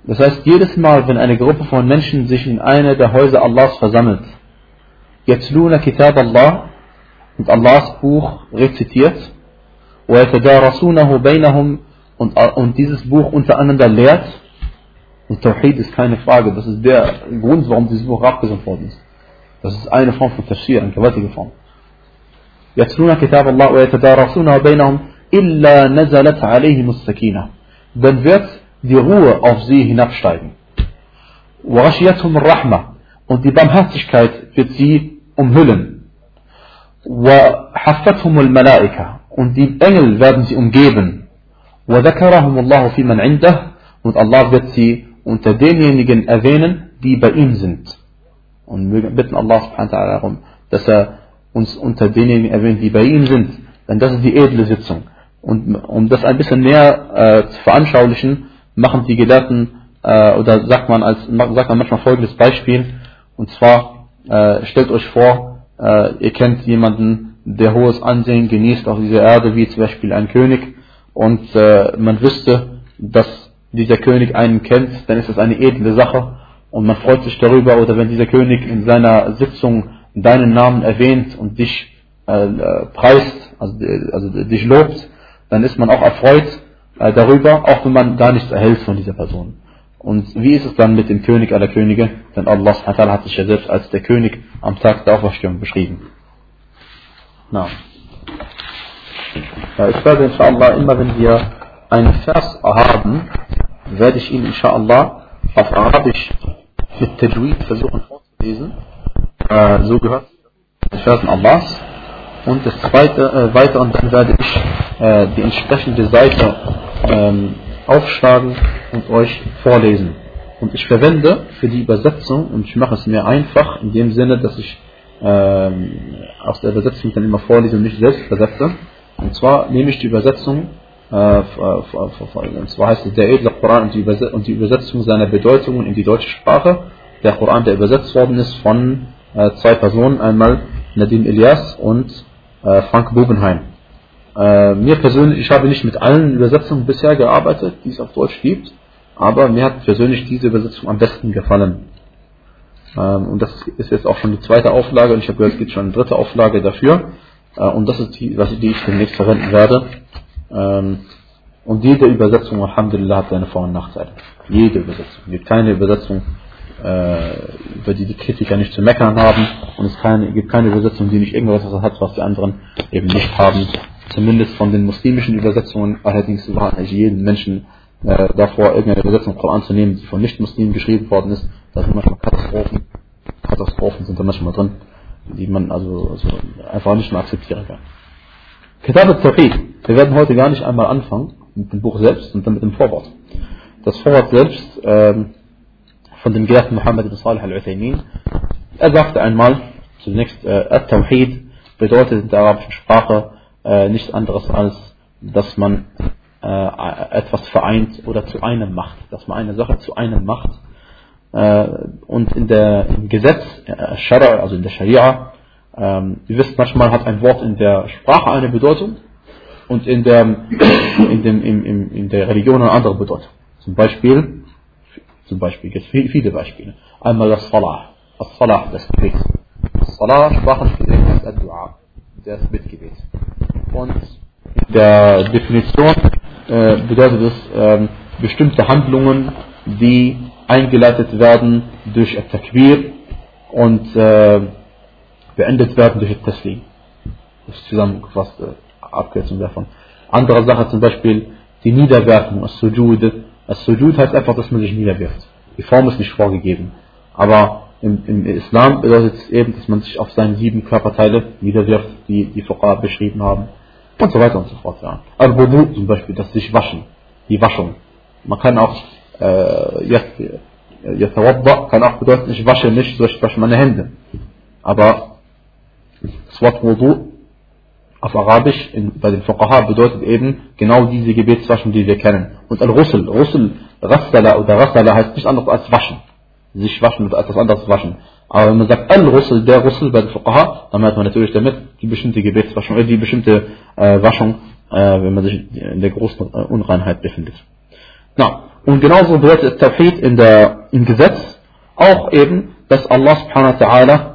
das heißt, jedes Mal, wenn eine Gruppe von Menschen sich in eine der Häuser Allahs versammelt, Yatluna Kitab Allah und Allahs Buch rezitiert, وَيَتَدَارَسُونَهُ بَيْنَهُم und, und dieses Buch untereinander lehrt. Und Tawhid ist keine Frage, das ist der Grund, warum dieses Buch abgesandt worden ist. Das ist eine Form von Tafsir, eine gewaltige Form. يتلون كتاب الله ويتدارسونه بينهم إلا نزلت عليهم السكينة dann wird die Ruhe auf sie hinabsteigen وغشيتهم الرحمة und die Barmherzigkeit wird sie umhüllen وحفتهم الملائكة und die Engel werden sie umgeben وذكرهم الله في من عنده und Allah wird sie unter denjenigen erwähnen, die bei ihm sind. Und wir bitten Allah subhanahu wa ta'ala darum, dass er uns unter denjenigen erwähnt, die bei ihm sind. Denn das ist die edle Sitzung. Und um das ein bisschen näher äh, zu veranschaulichen, machen die Gelehrten äh, oder sagt man als sagt man manchmal folgendes Beispiel. Und zwar äh, stellt euch vor, äh, ihr kennt jemanden, der hohes Ansehen genießt auf dieser Erde, wie zum Beispiel ein König, und äh, man wüsste, dass dieser König einen kennt, dann ist das eine edle Sache und man freut sich darüber, oder wenn dieser König in seiner Sitzung deinen Namen erwähnt und dich äh, äh preist, also, also dich lobt, dann ist man auch erfreut äh, darüber, auch wenn man gar nichts erhält von dieser Person. Und wie ist es dann mit dem König aller Könige? Denn Allah hat sich ja selbst als der König am Tag der Auferstehung beschrieben. Na. Ich werde inshallah immer, wenn wir einen Vers haben, werde ich ihn inshallah auf Arabisch mit Tajweed versuchen vorzulesen. Äh, so gehört die Versen Allahs. Und das zweite, äh, weiteren dann werde ich äh, die entsprechende Seite ähm, aufschlagen und euch vorlesen. Und ich verwende für die Übersetzung, und ich mache es mir einfach, in dem Sinne, dass ich ähm, aus der Übersetzung dann immer vorlese und nicht selbst übersetze. Und zwar nehme ich die Übersetzung, äh, und zwar heißt es der edle Koran und die, und die Übersetzung seiner Bedeutungen in die deutsche Sprache. Der Koran, der übersetzt worden ist von äh, zwei Personen, einmal Nadim Elias und äh, Frank. Äh, mir persönlich, ich habe nicht mit allen Übersetzungen bisher gearbeitet, die es auf Deutsch gibt, aber mir hat persönlich diese Übersetzung am besten gefallen. Ähm, und das ist jetzt auch schon die zweite Auflage und ich habe gehört, es gibt schon eine dritte Auflage dafür. Äh, und das ist die, was die ich demnächst verwenden werde. Ähm, und jede Übersetzung, Alhamdulillah, hat seine Vor- und Nachteile. Jede Übersetzung. Es gibt keine Übersetzung, äh, über die die Kritiker nicht zu meckern haben. Und es gibt keine Übersetzung, die nicht irgendwas hat, was die anderen eben nicht haben. Zumindest von den muslimischen Übersetzungen. Allerdings warne ich jeden Menschen äh, davor, irgendeine Übersetzung Koran zu nehmen, die von Nicht-Muslimen geschrieben worden ist. Da sind manchmal Katastrophen. Katastrophen sind da manchmal drin die man also, also einfach nicht mehr akzeptieren kann. Kitab al-Tawhid. Wir werden heute gar nicht einmal anfangen mit dem Buch selbst und dann mit dem Vorwort. Das Vorwort selbst ähm, von dem Gelehrten Muhammad ibn Salih al-Uthaymin. Er sagte einmal, zunächst, äh, At-Tawhid bedeutet in der arabischen Sprache äh, nichts anderes als, dass man äh, etwas vereint oder zu einem macht, dass man eine Sache zu einem macht und in der, im Gesetz, äh, also in der Scharia, ähm, ihr wisst, manchmal hat ein Wort in der Sprache eine Bedeutung und in der, in dem, in, in, in der Religion eine andere Bedeutung. Zum Beispiel, zum Beispiel, gibt es viele Beispiele. Einmal das Salah, das Salah, das Gebet. Das Salah, ist das Dua, das Mitgebet. Und in der Definition äh, bedeutet es äh, bestimmte Handlungen, die eingeleitet werden durch Takbir und äh, beendet werden durch Taslim. Das ist zusammengefasste Abkürzung davon. Andere Sache zum Beispiel die Niederwerfung, das Sujud. Das Sujud heißt einfach, dass man sich niederwirft. Die Form ist nicht vorgegeben. Aber im, im Islam bedeutet es eben, dass man sich auf seine sieben Körperteile niederwirft, die die Fuqaha beschrieben haben. Und so weiter und so fort. Ja. Al-Wudu zum Beispiel, das sich waschen. Die Waschung. Man kann auch äh, Yatawadda kann auch bedeuten, ich wasche nicht, ich wasche meine Hände. Aber das Wort auf Arabisch in, bei den Fuqaha bedeutet eben genau diese Gebetswaschen, die wir kennen. Und Al-Rusul, Rusul, Rassala oder Rassala heißt nicht anderes als waschen. Sich waschen oder etwas anderes waschen. Aber wenn man sagt Al-Rusul, der Rusul bei den Fuqaha, dann meint man natürlich damit die bestimmte Gebetswaschung, äh, die bestimmte äh, Waschung, äh, wenn man sich in der großen äh, Unreinheit befindet. Na, und genauso bedeutet Tawhid in der, im Gesetz auch eben, dass Allah subhanahu wa ta'ala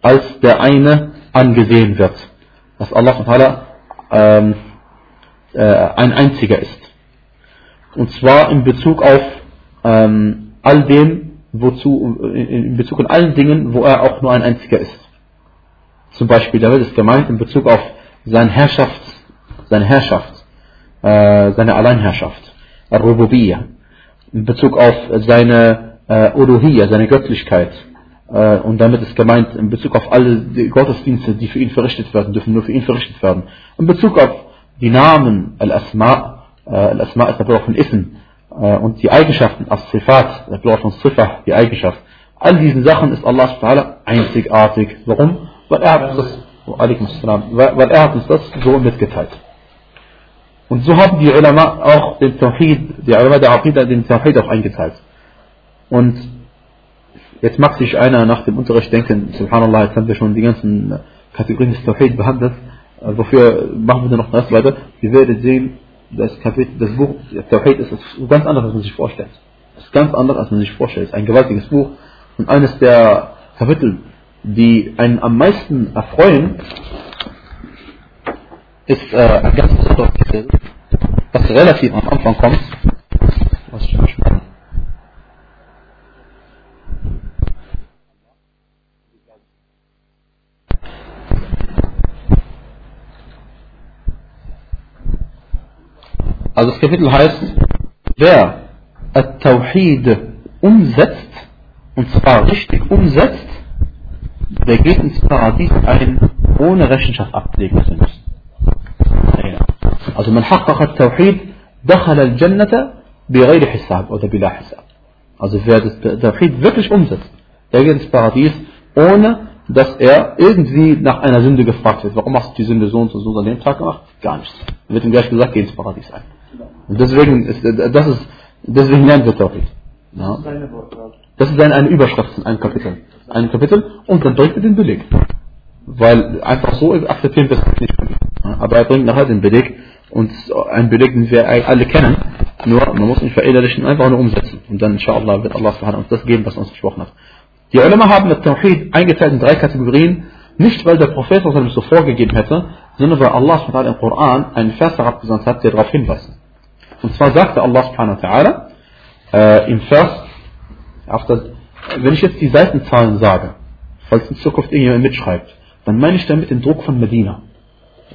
als der eine angesehen wird. Dass Allah subhanahu wa ta'ala ähm, äh, ein einziger ist. Und zwar in Bezug auf ähm, all dem, wozu, in, Bezug an allen Dingen, wo er auch nur ein einziger ist. Zum Beispiel, da wird es gemeint in Bezug auf seine Herrschaft, seine Herrschaft, äh, seine Alleinherrschaft, Rububiyya, in Bezug auf seine äh, Uluhiyya, seine Göttlichkeit. Äh, und damit ist gemeint in Bezug auf alle die Gottesdienste, die für ihn verrichtet werden, dürfen nur für ihn verrichtet werden. In Bezug auf die Namen, Al-Asma, äh, Al-Asma ist der Bruder von Ism, äh, und die Eigenschaften, As-Sifat, der Bruder von Sifah, die Eigenschaft. All diesen Sachen ist Allah einzigartig. Warum? Weil er hat das, weil er hat uns das so mitgeteilt. Und so haben die Ulama auch den Tawhid, die Ulama der Aqidah den Tawhid auch eingeteilt. Und jetzt mag sich einer nach dem Unterricht denken, Subhanallah, jetzt haben wir schon die ganzen Kategorien des Tawhid behandelt, äh, wofür machen wir denn noch das weiter? Wir werden sehen, das Kapitel, das Buch, Tawhid ist ganz anders, als man sich vorstellt. Es ist ganz anders, als man sich vorstellt. Es ist ein gewaltiges Buch und eines der Kapitel, die einen am meisten erfreuen, ist äh, ein ganz besonderes Kapitel, das relativ am Anfang kommt. Was ich versprochen. Also das Kapitel heißt, wer At-Tawhid umsetzt, und zwar richtig umsetzt, der geht ins Paradies ein, ohne Rechenschaft ablegen zu müssen. Also man حقق التوحيد دخل الجنة بغير حساب oder بلا حساب. Also wer das Tawhid wirklich umsetzt, der geht ins Paradies, ohne dass er irgendwie nach einer Sünde gefragt wird. Warum hast du die Sünde so und so, so an dem Tag gemacht? Gar nichts. Er wird ihm gleich gesagt, geh ins Paradies ein. Und deswegen ist, das ist, deswegen lernen wir Tawhid. Ja. Das ist eine, eine Überschrift in einem Kapitel. Ein Kapitel und dann bringt er den Beleg. Weil einfach so akzeptieren wir es nicht. Aber er bringt nachher den Beleg und ein Beleg, den wir alle kennen. Nur, man muss ihn verinnerlichen, einfach nur umsetzen. Und dann, inshallah, wird Allah uns das geben, was uns versprochen hat. Die Ulama haben das Tawhid eingeteilt in drei Kategorien, nicht weil der Prophet es so vorgegeben hätte, sondern weil Allah im Koran einen Vers herabgesandt hat, der darauf hinweist. Und zwar sagte Allah subhanahu wa ta'ala äh, im Vers, wenn ich jetzt die Seitenzahlen sage, falls in Zukunft irgendjemand mitschreibt, dann meine ich damit den Druck von Medina.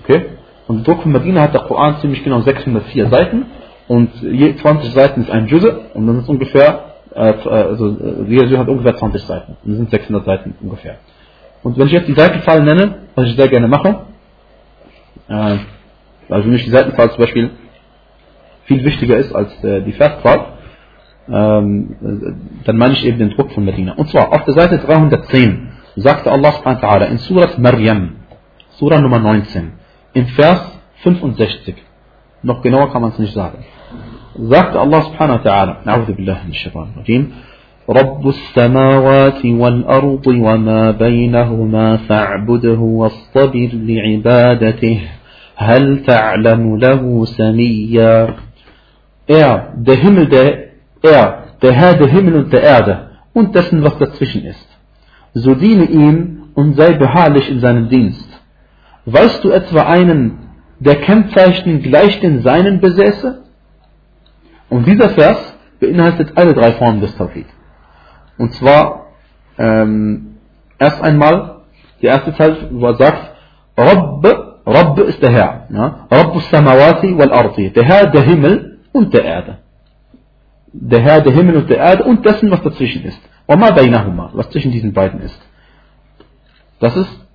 Okay? Und der Druck von Medina hat der Koran ziemlich genau 604 Seiten und je 20 Seiten ist ein Jüze und dann ist ungefähr äh, also äh, Jesu hat ungefähr 20 Seiten. Das sind 600 Seiten ungefähr. Und wenn ich jetzt die Seitenzahl nenne, was ich sehr gerne mache, äh, also wenn ich die Seitenzahl zum Beispiel viel wichtiger ist als äh, die Verszahl, ähm, dann meine ich eben den Druck von Medina. Und zwar auf der Seite 310 sagte Allah subhanahu wa ta'ala in Surat Maryam, Surah Nummer 19, im Vers 65, noch genauer kann man es nicht sagen. sagt الله سبحانه وتعالى أعوذ بالله من الشيطان الرجيم رب السماوات والأرض وما بينهما فاعبده واصطبر لعبادته هل تعلم له سميا Er, der Himmel, der, er, der Herr der Himmel und der Erde und dessen, was dazwischen ist. So diene ihm und sei beharrlich in seinem Dienst. Weißt du etwa einen, der Kennzeichen gleich den seinen besäße? Und dieser Vers beinhaltet alle drei Formen des Tawhid. Und zwar ähm, erst einmal der erste Teil, sagt, Rabb, Rabb ist der Herr. Ja? Rabbus Samawati wal Ardi, der Herr der Himmel und der Erde. Der Herr der Himmel und der Erde und dessen, was dazwischen ist. Wama bainahuma, was zwischen diesen beiden ist. Das ist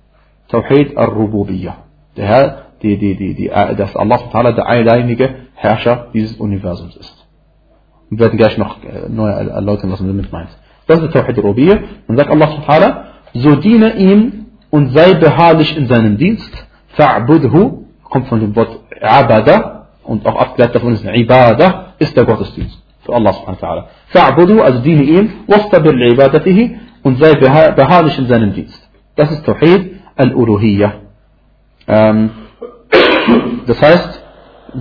Tawhid al-Rububiyyah. Der Herr, die, die, die, die, dass Allah der alleinige Herrscher dieses Universums ist. Wir werden gleich noch äh, neu erläutern, was man damit meint. Das ist Tawhid Rubiyya. Dann sagt Allah subhanahu so diene ihm und sei beharrlich in seinem Dienst. Fa'budhu, kommt von dem Wort Abada und auch abgeleitet davon ist Ibadah, ist der Gottesdienst. Für Allah subhanahu wa ta'ala. Also diene ihm, wastabir li'ibadatihi und sei beharrlich in seinem Dienst. Das ist Tawhid al-Uluhiyya. Ähm, das heißt,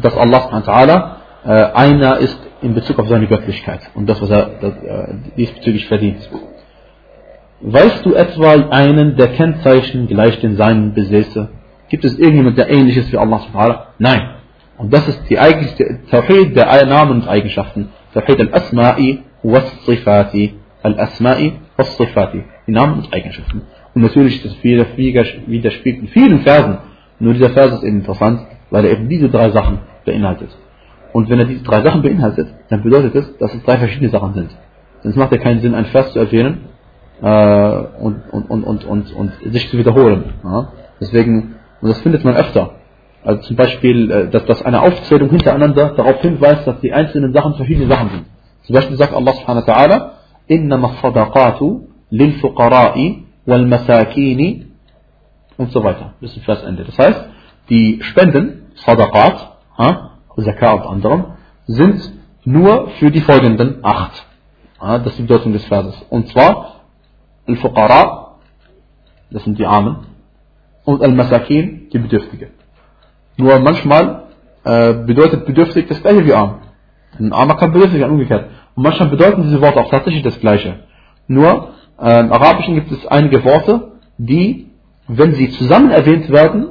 dass Allah äh, einer ist in Bezug auf seine Göttlichkeit und das, was er äh, diesbezüglich verdient. Weißt du etwa einen, der Kennzeichen gleich den seinen besäße? Gibt es irgendjemand, der ähnlich ist wie Allah subhanahu Nein. Und das ist die eigentliche Tawhid der Namen und Eigenschaften. Tawhid al-Asma'i was-Sifati. Al-Asma'i was-Sifati. Die Namen und Eigenschaften Und natürlich, das widerspiegelt in vielen Versen. Nur dieser Vers ist eben interessant, weil er eben diese drei Sachen beinhaltet. Und wenn er diese drei Sachen beinhaltet, dann bedeutet es, dass es drei verschiedene Sachen sind. Sonst macht ja keinen Sinn, einen Vers zu erwähnen äh, und, und, und, und, und, und sich zu wiederholen. Ja? Deswegen, und das findet man öfter. Also zum Beispiel, äh, dass, dass eine Aufzählung hintereinander darauf hinweist, dass die einzelnen Sachen verschiedene Sachen sind. Zum Beispiel sagt Allah subhanahu wa ta'ala, إنما الصدقات للفقراء والمساكين und so weiter. Bis zum Versende. Das heißt, die Spenden, Sadaqat, Zakat und anderem, sind nur für die folgenden acht. Das ist die Bedeutung des Verses. Und zwar Al-Fuqara, das sind die Armen, und Al-Masakin, die Bedürftige. Nur manchmal äh, bedeutet bedürftig das gleiche wie arm. Ein Armer kann bedürftig sein, umgekehrt. Und manchmal bedeuten diese Worte auch tatsächlich das gleiche. Nur äh, im Arabischen gibt es einige Worte, die, wenn sie zusammen erwähnt werden,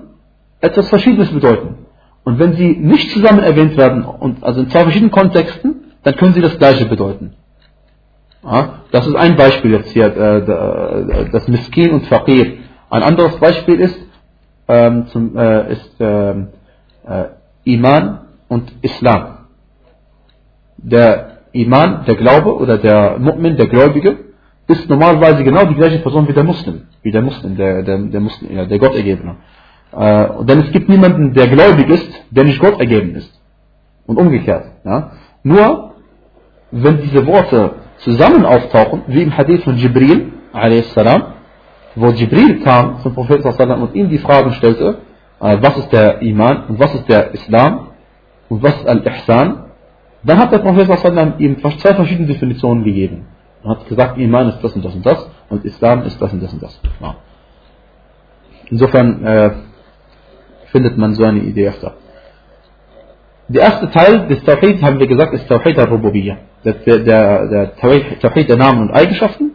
etwas Verschiedenes bedeuten. Und wenn sie nicht zusammen erwähnt werden, und also in zwei verschiedenen Kontexten, dann können sie das gleiche bedeuten. Ja, das ist ein Beispiel jetzt hier, äh, das Miskin und Faqir. Ein anderes Beispiel ist, ähm, zum, äh, ist ähm, äh, Iman und Islam. Der Iman, der Glaube oder der Mu'min, der Gläubige, ist normalerweise genau die gleiche Person wie der Muslim, wie der Muslim, der, der, der, Muslim, ja, der Gottergebene. Äh, denn es gibt niemanden, der gläubig ist, der nicht Gott ergeben ist. Und umgekehrt. Ja? Nur, wenn diese Worte zusammen auftauchen, wie im Hadith von Jibril, salam, wo Jibril kam zum Propheten und ihm die Fragen stellte, äh, was ist der Iman und was ist der Islam und was ist Al-Ihsan, dann hat der Prophet ihm zwei verschiedene Definitionen gegeben. Er hat gesagt, Iman ist das und das und das und Islam ist das und das und das. Ja. Insofern äh, findet man so eine Idee öfter. Der erste Teil des Tawhid, haben wir gesagt, ist Tawhid al-Rububiyyah. Der, der, der Tawhid der Namen und Eigenschaften.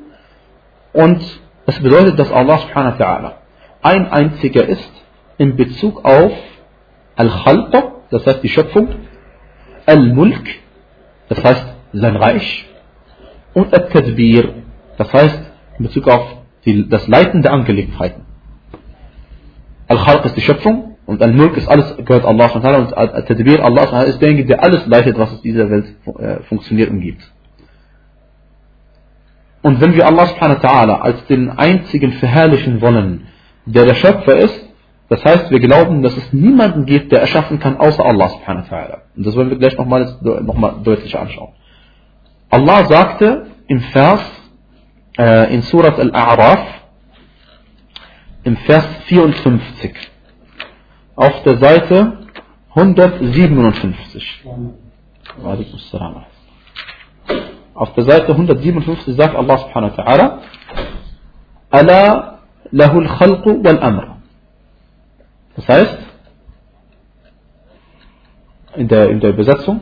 Und das bedeutet, dass Allah subhanahu wa ein einziger ist in Bezug auf Al-Khalq, das heißt die Schöpfung, Al-Mulk, das heißt sein Reich, und Al-Tadbir, das heißt in Bezug auf die, das Leiten der Angelegenheiten. Al-Khalq ist die Schöpfung und Al-Mulk ist alles, gehört Allah und Al-Tadbir, Allah ist derjenige, der alles leitet, was in dieser Welt äh, funktioniert und gibt. Und wenn wir Allah subhanahu wa ta'ala als den einzigen verherrlichen wollen, der der Schöpfer ist, das heißt, wir glauben, dass es niemanden gibt, der erschaffen kann, außer Allah subhanahu wa ta'ala. Und das wollen wir gleich nochmal noch mal deutlicher anschauen. Allah sagte im Vers, äh, in Surat Al-A'raf, im Vers 54, auf der Seite 157. Auf der Seite 157 sagt Allah subhanahu wa ta'ala, Ala lahul khalqu wal amr. Das heißt, in der, in der Übersetzung,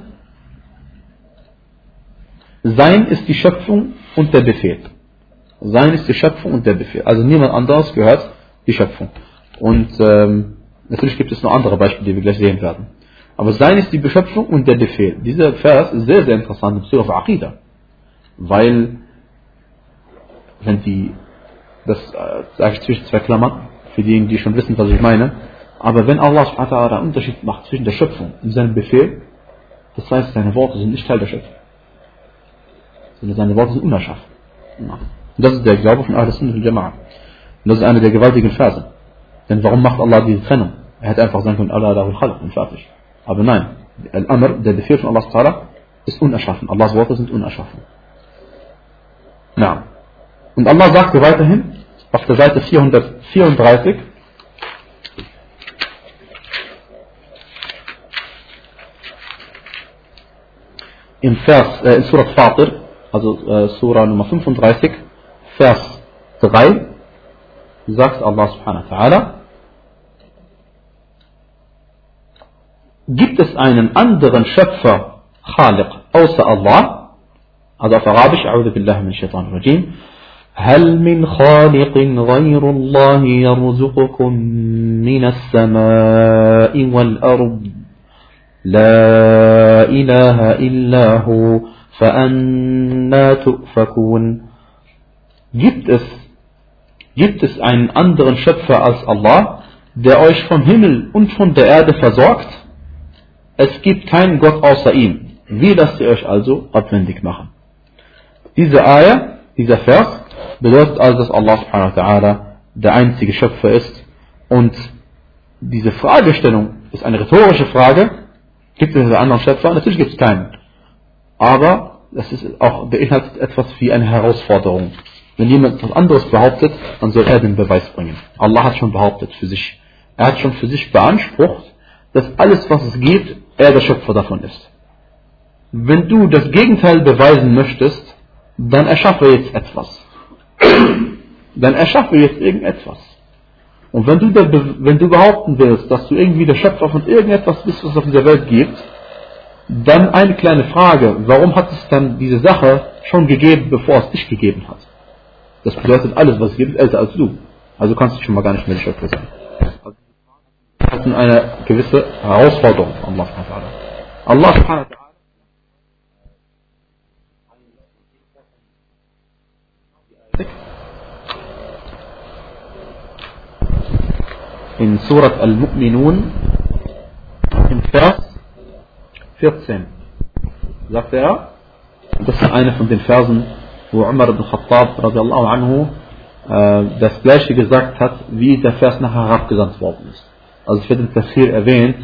sein ist die Schöpfung und der Befehl. Sein ist die Schöpfung und der Befehl. Also niemand anderes gehört die Schöpfung. Und ähm, natürlich gibt es noch andere Beispiele, die wir gleich sehen werden. Aber sein ist die Beschöpfung und der Befehl. Dieser Vers ist sehr, sehr interessant in Bezug auf Aqidah. Weil, wenn die, das äh, sage ich zwischen zwei Klammern, für diejenigen, die schon wissen, was ich meine, aber wenn Allah einen Unterschied macht zwischen der Schöpfung und seinem Befehl, das heißt, seine Worte sind nicht Teil der Schöpfung. Sondern seine Worte sind unerschaffen. Und das ist der Glaube von Ahl-Sunnah und Jama'a. Und das ist eine der gewaltigen Verse. Denn warum macht Allah diese Trennung? Er hätte einfach sagen können, Allah lahul khalq und fertig. Aber nein, Al-Amr, der Befehl von Allah ist unerschaffen. Allahs Worte sind unerschaffen. Na. Und Allah sagte weiterhin, auf der Seite 434, im Vers, äh, in Surat Fatir, also äh, Surah Nummer 35, Vers 3, sagt Allah subhanahu wa ta'ala, gibt es einen anderen Schöpfer, Khaliq, außer Allah, also auf Arabisch, أعوذ بالله من الشيطان الرجيم, هل من خالق غير الله يرزقكم من السماء والأرض لا إله إلا هو فأنا تؤفكون Gibt es, gibt es einen anderen Schöpfer als Allah, der euch vom Himmel und von der Erde versorgt? Es gibt keinen Gott außer ihm. Wie lasst ihr euch also abwendig machen? Diese Ayah, dieser Vers, bedeutet also, dass Allah subhanahu wa ta'ala der einzige Schöpfer ist. Und diese Fragestellung ist eine rhetorische Frage. Gibt es einen anderen Schöpfer? Natürlich gibt es keinen. Aber das ist auch beinhaltet etwas wie eine Herausforderung. Wenn jemand etwas anderes behauptet, dann soll er den Beweis bringen. Allah hat schon behauptet für sich. Er hat schon für sich beansprucht, dass alles, was es gibt, er der Schöpfer davon ist. Wenn du das Gegenteil beweisen möchtest, dann erschaffe jetzt etwas. Dann erschaffe jetzt irgendetwas. Und wenn du, wenn du behaupten willst, dass du irgendwie der Schöpfer von irgendetwas bist, was es auf dieser Welt gibt, dann eine kleine Frage, warum hat es dann diese Sache schon gegeben, bevor es dich gegeben hat? Das bedeutet, alles, was es gibt, ist älter als du. Also kannst du schon mal gar nicht mehr der Schöpfer sein. Das ist eine gewisse Herausforderung Allah. Allah in Surat Al-Mu'minun im Vers 14 sagt er, das ist einer von den Versen, wo Umar ibn Khattab radiallahu anhu äh, das gleiche gesagt hat, wie der Vers nachher herabgesandt worden ist. Also es wird im Tafsir erwähnt,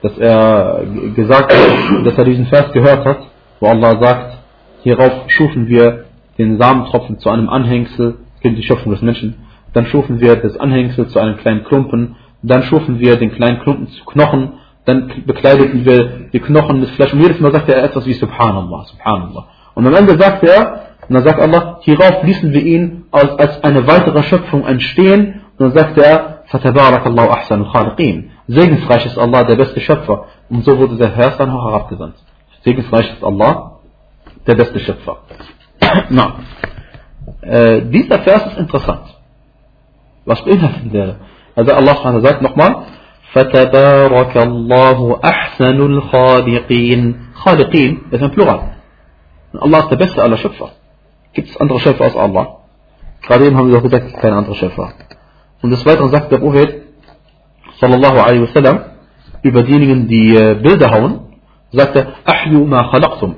dass er gesagt hat, dass er diesen Vers gehört hat, wo Allah sagt, hierauf schufen wir den Samentropfen zu einem Anhängsel, die Schöpfung des Menschen, dann schufen wir das Anhängsel zu einem kleinen Klumpen, dann schufen wir den kleinen Klumpen zu Knochen, dann bekleideten wir die Knochen mit Fleisch und jedes Mal sagt er etwas wie Subhanallah, Subhanallah. Und am Ende sagt er, und dann sagt Allah, hierauf ließen wir ihn als, als eine weitere Schöpfung entstehen und dann sagt er, Fatabarakallahu ahsanul khaliqin. Segensreich ist Allah, der beste Schöpfer. Und so wurde der Vers dann auch herabgesandt. Segensreich ist Allah, der beste Schöpfer. Na, äh, dieser Vers ist interessant. Was beinhaltet der? Also Allah sagt nochmal, فَتَبَارَكَ اللَّهُ أَحْسَنُ الْخَالِقِينَ Khaliqin ist ein Plural. Und Allah ist der beste aller Schöpfer. Gibt es andere Schöpfer als Allah? Gerade eben haben wir doch gesagt, es gibt keine andere Schöpfer. Und des Weiteren sagt der Prophet, sallallahu alaihi wasallam, über diejenigen, die Bilder hauen, sagt er, Ahyu ma khalaqtum.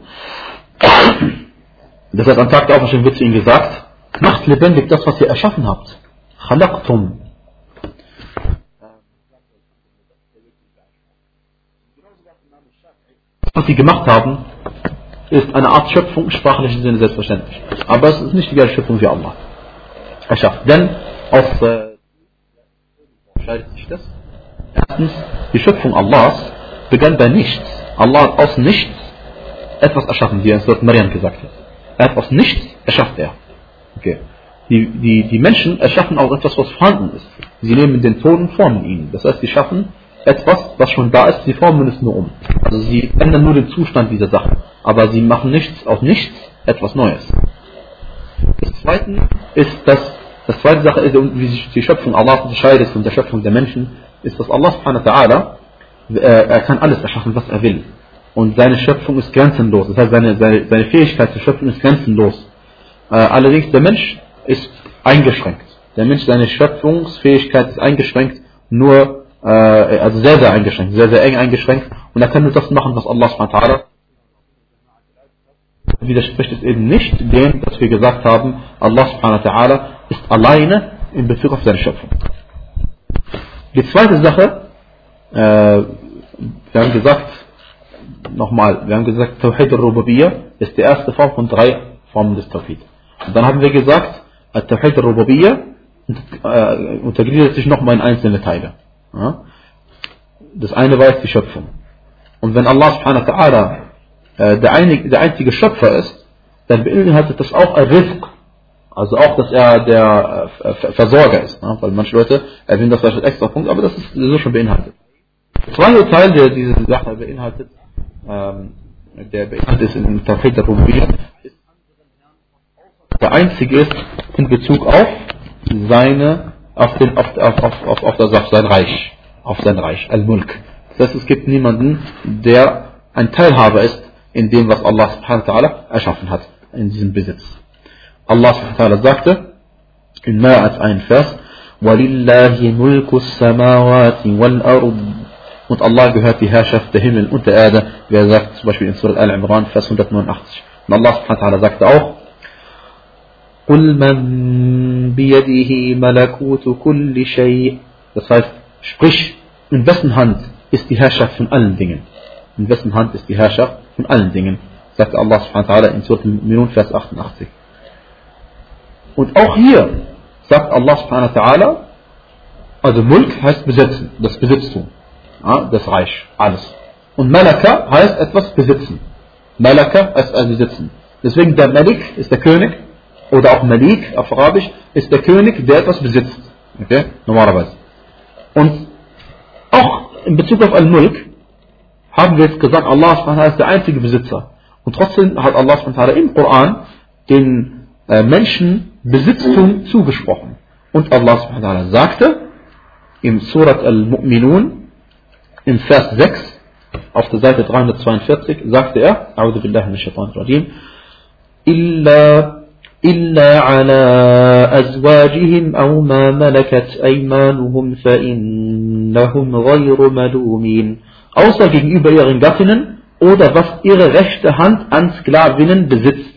Das heißt, am Tag der Auferstehung wird zu ihm gesagt, macht lebendig das, was ihr erschaffen habt. Khalaqtum. Was sie gemacht haben, ist eine Art Schöpfung im sprachlichen Sinne selbstverständlich. Aber es ist nicht die gleiche Schöpfung wie Allah erschafft. Denn aus äh, scheidet sich das? Erstens, die Schöpfung Allahs begann bei nichts. Allah hat aus nichts etwas erschaffen, wie es dort Mariam gesagt hat. Er hat aus nichts erschafft er. Okay. Die, die, die Menschen erschaffen auch etwas, was vorhanden ist. Sie nehmen den Ton und formen ihn. Das heißt, sie schaffen etwas, was schon da ist, sie formen es nur um. Also sie ändern nur den Zustand dieser Sache. Aber sie machen nichts aus nichts etwas Neues. Das zweite ist, dass das zweite Sache ist, wie sich die Schöpfung Allah unterscheidet von der Schöpfung der Menschen, ist, dass Allah subhanahu wa ta'ala, äh, er kann alles erschaffen, was er will. Und seine Schöpfung ist grenzenlos. Das heißt, seine, seine, seine Fähigkeit zur Schöpfung ist grenzenlos. Äh, allerdings, der Mensch ist eingeschränkt. Der Mensch, seine Schöpfungsfähigkeit ist eingeschränkt, nur äh, also sehr, sehr eingeschränkt, sehr, sehr eng eingeschränkt. Und er kann nur das machen, was Allah subhanahu widerspricht es eben nicht dem, was wir gesagt haben, Allah ta'ala ist alleine in Bezug auf seine Schöpfung. Die zweite Sache, äh, wir haben gesagt, nochmal, wir haben gesagt, Tawhid al-Rububiyya ist die erste Form von drei Formen des Tawhid. Und dann haben wir gesagt, Tawhid al-Rububiyya äh, untergliedert sich nochmal in einzelne Teile. Das eine jetzt die Schöpfung. Und wenn Allah subhanahu wa ta'ala äh, der, einzige Schöpfer ist, dann beinhaltet das auch Rizq. Also auch, dass er der äh, Versorger ist. Ne? Weil manche Leute erwähnen das als extra Punkt, aber das ist so schon beinhaltet. Der zweite Teil, der diese Sache beinhaltet, ähm, der beinhaltet ist in Tafid der Rubiyya, der einzige ist in Bezug auf seine auf, den, auf, auf, auf, auf, das, auf sein Reich, auf sein Reich, Al-Mulk. Das heißt, es gibt niemanden, der ein Teilhaber ist in dem, was Allah subhanahu wa ta'ala erschaffen hat, in diesem Besitz. Allah subhanahu wa ta'ala sagte, in mehr als einem Vers, وَلِلَّهِ مُلْكُ السَّمَاوَاتِ وَالْأَرْضِ Und Allah gehört die Herrschaft der Himmel und der Erde, wie er sagt, zum Beispiel in Surah Al-Imran, Vers 189. Und Allah subhanahu wa ta'ala sagte auch, قل man biyadihi malakutu kulli shay. Das heißt, sprich, in wessen Hand ist die Herrschaft von allen Dingen? In wessen Hand ist die Herrschaft von allen Dingen? Sagt Allah subhanahu wa in Surah Minun, Vers 88. Und auch hier sagt Allah subhanahu wa also Mulk heißt besitzen, das Besitztum, das Reich, alles. Und Malaka heißt etwas besitzen. Malaka heißt also besitzen. Deswegen der Malik ist der König oder auch Malik auf Arabisch, ist der König, der etwas besitzt. Okay? Normalerweise. Und auch in Bezug auf Al-Mulk haben wir jetzt gesagt, Allah ist der einzige Besitzer. Und trotzdem hat Allah im Koran den äh, Menschen Besitztum zugesprochen. Und Allah sagte im Surat Al-Mu'minun im Vers 6 auf der Seite 342 sagte er, min shaitan rajim, illa إلا على أزواجهم أو ما ملكت أيمانهم فإنهم غير ملومين außer gegenüber ihren Gattinnen oder was ihre rechte Hand an Sklavinnen besitzt,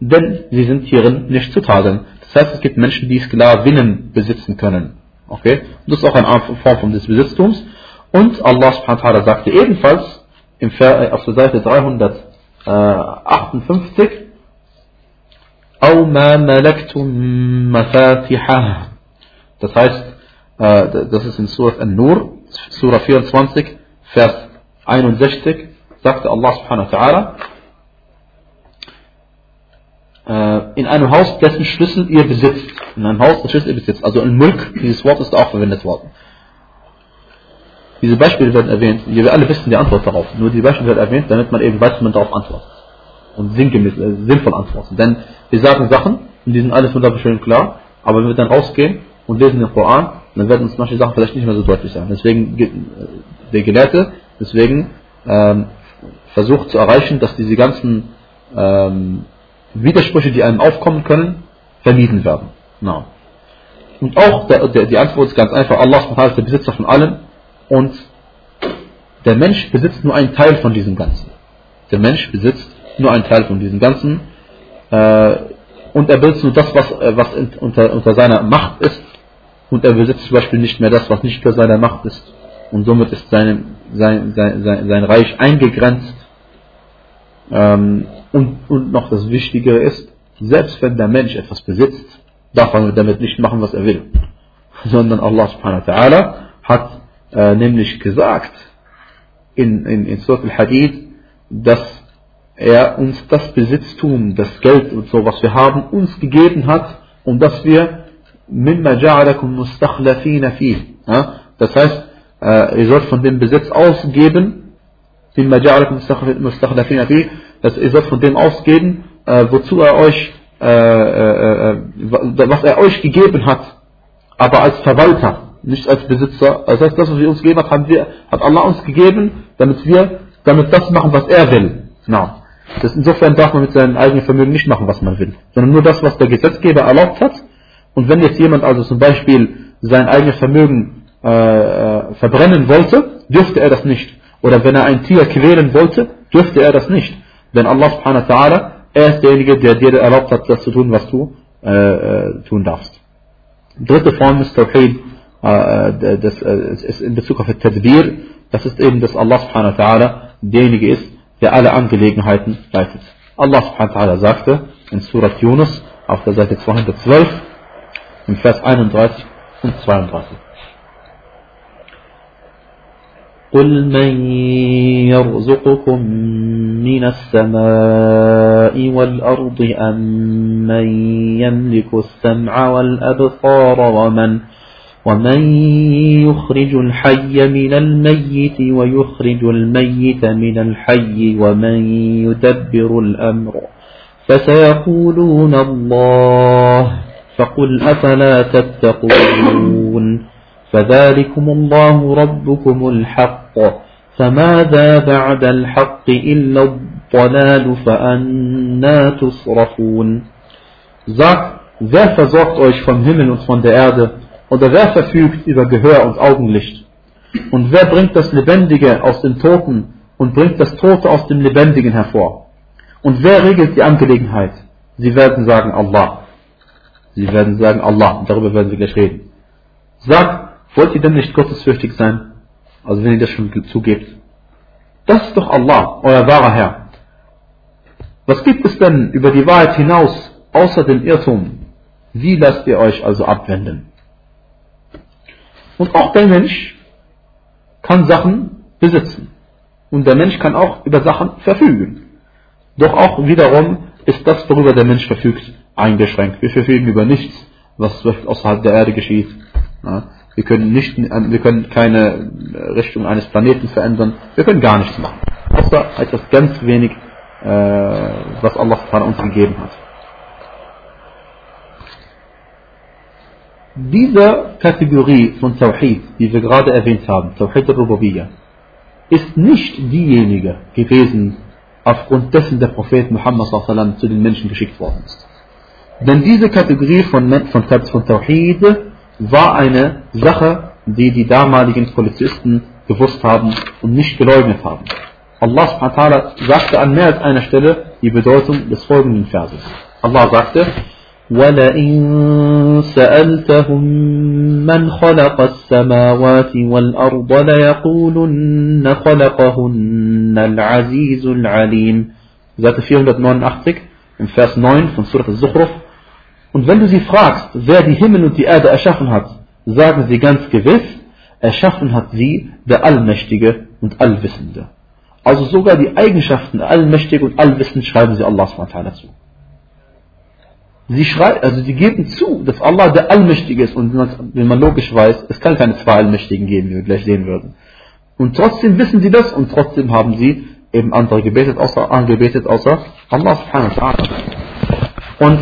denn sie sind hierin nicht zu tadeln. Das heißt, es gibt Menschen, die Sklavinnen besitzen können. Okay? Das ist auch eine Form des Besitztums. Und Allah subhanahu wa ta'ala sagte ebenfalls im Ver auf der Seite 358, أو ما ملكتم مفاتحه Das heißt, äh, das ist in Surah An-Nur, Surah 24, Vers 61, sagte Allah subhanahu wa ta'ala, äh, in einem Haus, dessen Schlüssel ihr besitzt. In einem Haus, dessen Schlüssel ihr besitzt. Also in Mulk, dieses Wort ist auch verwendet worden. Diese Beispiele werden erwähnt, wir alle wissen die Antwort darauf. Nur die Beispiele werden erwähnt, damit man eben weiß, wie man darauf antwortet. Und sinngemäß, äh, sinnvoll antworten. Denn wir sagen Sachen, und die sind alles wunderschön klar, aber wenn wir dann rausgehen und lesen den Koran, dann werden uns manche Sachen vielleicht nicht mehr so deutlich sein. Deswegen, äh, der Gelehrte, deswegen ähm, versucht zu erreichen, dass diese ganzen ähm, Widersprüche, die einem aufkommen können, vermieden werden. No. Und auch der, der, die Antwort ist ganz einfach, Allah ist der Besitzer von allem und der Mensch besitzt nur einen Teil von diesem Ganzen. Der Mensch besitzt nur einen Teil von diesem Ganzen. Äh, und er besitzt nur das, was, äh, was unter, unter seiner Macht ist. Und er besitzt zum Beispiel nicht mehr das, was nicht unter seiner Macht ist. Und somit ist seine, sein, sein, sein, sein Reich eingegrenzt. Ähm, und, und noch das Wichtige ist, selbst wenn der Mensch etwas besitzt, darf er damit nicht machen, was er will. Sondern Allah subhanahu wa ta'ala hat äh, nämlich gesagt in, in, in Surah al-Hadid, dass er uns das Besitztum, das Geld und so, was wir haben, uns gegeben hat und dass wir mimma ja'alakum mustakhlafina fi. Das heißt, äh, ihr sollt von dem Besitz ausgeben, mimma ja'alakum mustakhlafina fi, dass ihr sollt von dem ausgeben, äh, wozu er euch, äh, was er euch gegeben hat, aber als Verwalter, nicht als Besitzer. Das heißt, das, was wir uns gegeben hat, hat Allah uns gegeben, damit wir damit das machen, was er will. Genau. Das insofern darf man mit seinem eigenen Vermögen nicht machen, was man will, sondern nur das, was der Gesetzgeber erlaubt hat. Und wenn jetzt jemand also zum Beispiel sein eigenes Vermögen äh, äh, verbrennen wollte, dürfte er das nicht. Oder wenn er ein Tier quälen wollte, dürfte er das nicht. Denn Allah subhanahu wa ta'ala, er ist derjenige, der dir erlaubt hat, das zu tun, was du äh, äh tun darfst. Dritte Form ist Tawhid, äh, das, äh, ist in Bezug auf das Tadbir, das ist eben, dass Allah subhanahu wa ta'ala derjenige ist, der alle Angelegenheiten leitet. Allah subhanahu wa ta'ala sagte in Surat Yunus auf der Seite 212 im Vers 31 und 32. قل من يرزقكم من السماء والأرض أم من يملك السمع والأبصار ومن ومن يخرج الحي من الميت ويخرج الميت من الحي ومن يدبر الأمر فسيقولون الله فقل أفلا تتقون فذلكم الله ربكم الحق فماذا بعد الحق إلا الضلال فأنا تصرفون Sagt, wer versorgt euch vom Himmel und von der Erde? Oder wer verfügt über Gehör und Augenlicht? Und wer bringt das Lebendige aus den Toten und bringt das Tote aus dem Lebendigen hervor? Und wer regelt die Angelegenheit? Sie werden sagen Allah. Sie werden sagen Allah. Darüber werden wir gleich reden. Sagt, wollt ihr denn nicht gottesfürchtig sein? Also wenn ihr das schon zugebt. Das ist doch Allah, euer wahrer Herr. Was gibt es denn über die Wahrheit hinaus, außer dem Irrtum? Wie lasst ihr euch also abwenden? Und auch der Mensch kann Sachen besitzen. Und der Mensch kann auch über Sachen verfügen. Doch auch wiederum ist das, worüber der Mensch verfügt, eingeschränkt. Wir verfügen über nichts, was außerhalb der Erde geschieht. Wir können, nicht, wir können keine Richtung eines Planeten verändern. Wir können gar nichts machen. Außer etwas ganz wenig, äh, was Allah uns gegeben hat. Diese Kategorie von Tawhid, die wir gerade erwähnt haben, Tawhid al-Rububiyya, ist nicht diejenige gewesen, aufgrund dessen der Prophet Muhammad zu den Menschen geschickt worden ist. Denn diese Kategorie von, von, von Tawhid war eine Sache, die die damaligen Polizisten gewusst haben und nicht geleugnet haben. Allah subhanahu sagte an mehr als einer Stelle die Bedeutung des folgenden Verses. Allah sagte, ولئن سألتهم من خلق السماوات والأرض ليقولن خلقهن العزيز العليم Seite 489 im Vers 9 von Surat al-Zukhruf Und wenn du sie fragst, wer die Himmel und die Erde erschaffen hat, sagen sie ganz gewiss, erschaffen hat sie der Allmächtige und Allwissende. Also sogar die Eigenschaften der Allmächtige und Allwissende schreiben sie Allah zu. Sie schreiben, also sie geben zu, dass Allah der Allmächtige ist und wenn man logisch weiß, es kann keine zwei Allmächtigen geben, wie wir gleich sehen würden. Und trotzdem wissen sie das und trotzdem haben sie eben andere gebetet, außer, angebetet, außer Allah subhanahu wa ta'ala. Und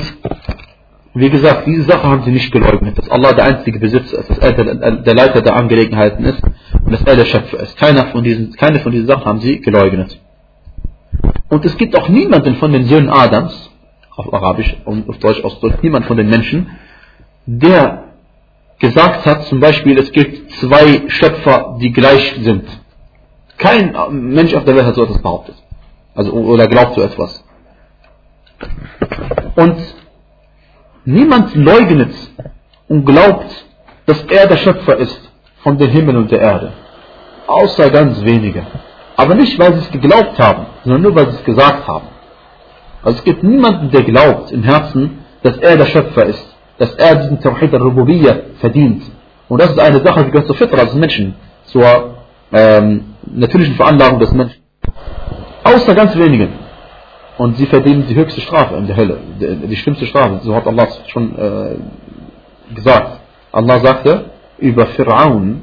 wie gesagt, diese Sache haben sie nicht geleugnet, dass Allah der einzige Besitzer ist, dass er der Leiter der Angelegenheiten ist und dass er der Schöpfer ist. Keiner von diesen, keine von diesen Sachen haben sie geleugnet. Und es gibt auch niemanden von den Söhnen Adams, auf Arabisch und auf Deutsch ausdrückt, niemand von den Menschen, der gesagt hat, zum Beispiel, es gibt zwei Schöpfer, die gleich sind. Kein Mensch auf der Welt hat so etwas behauptet. Also, oder glaubt so etwas. Und niemand leugnet und glaubt, dass er der Schöpfer ist von den Himmel und der Erde. Außer ganz wenige. Aber nicht, weil sie es geglaubt haben, sondern nur, weil sie es gesagt haben. Also es gibt niemanden, der glaubt im Herzen, dass er der Schöpfer ist, dass er diesen Tawhid al-Rububiyya verdient. Und das ist eine Sache, die gehört zur Fitra des Menschen, zur ähm, natürlichen Veranlagung des Menschen. Außer ganz wenigen. Und sie verdienen die höchste Strafe in der Hölle, die, die schlimmste Strafe. So hat Allah schon äh, gesagt. Allah sagte über Fir'aun,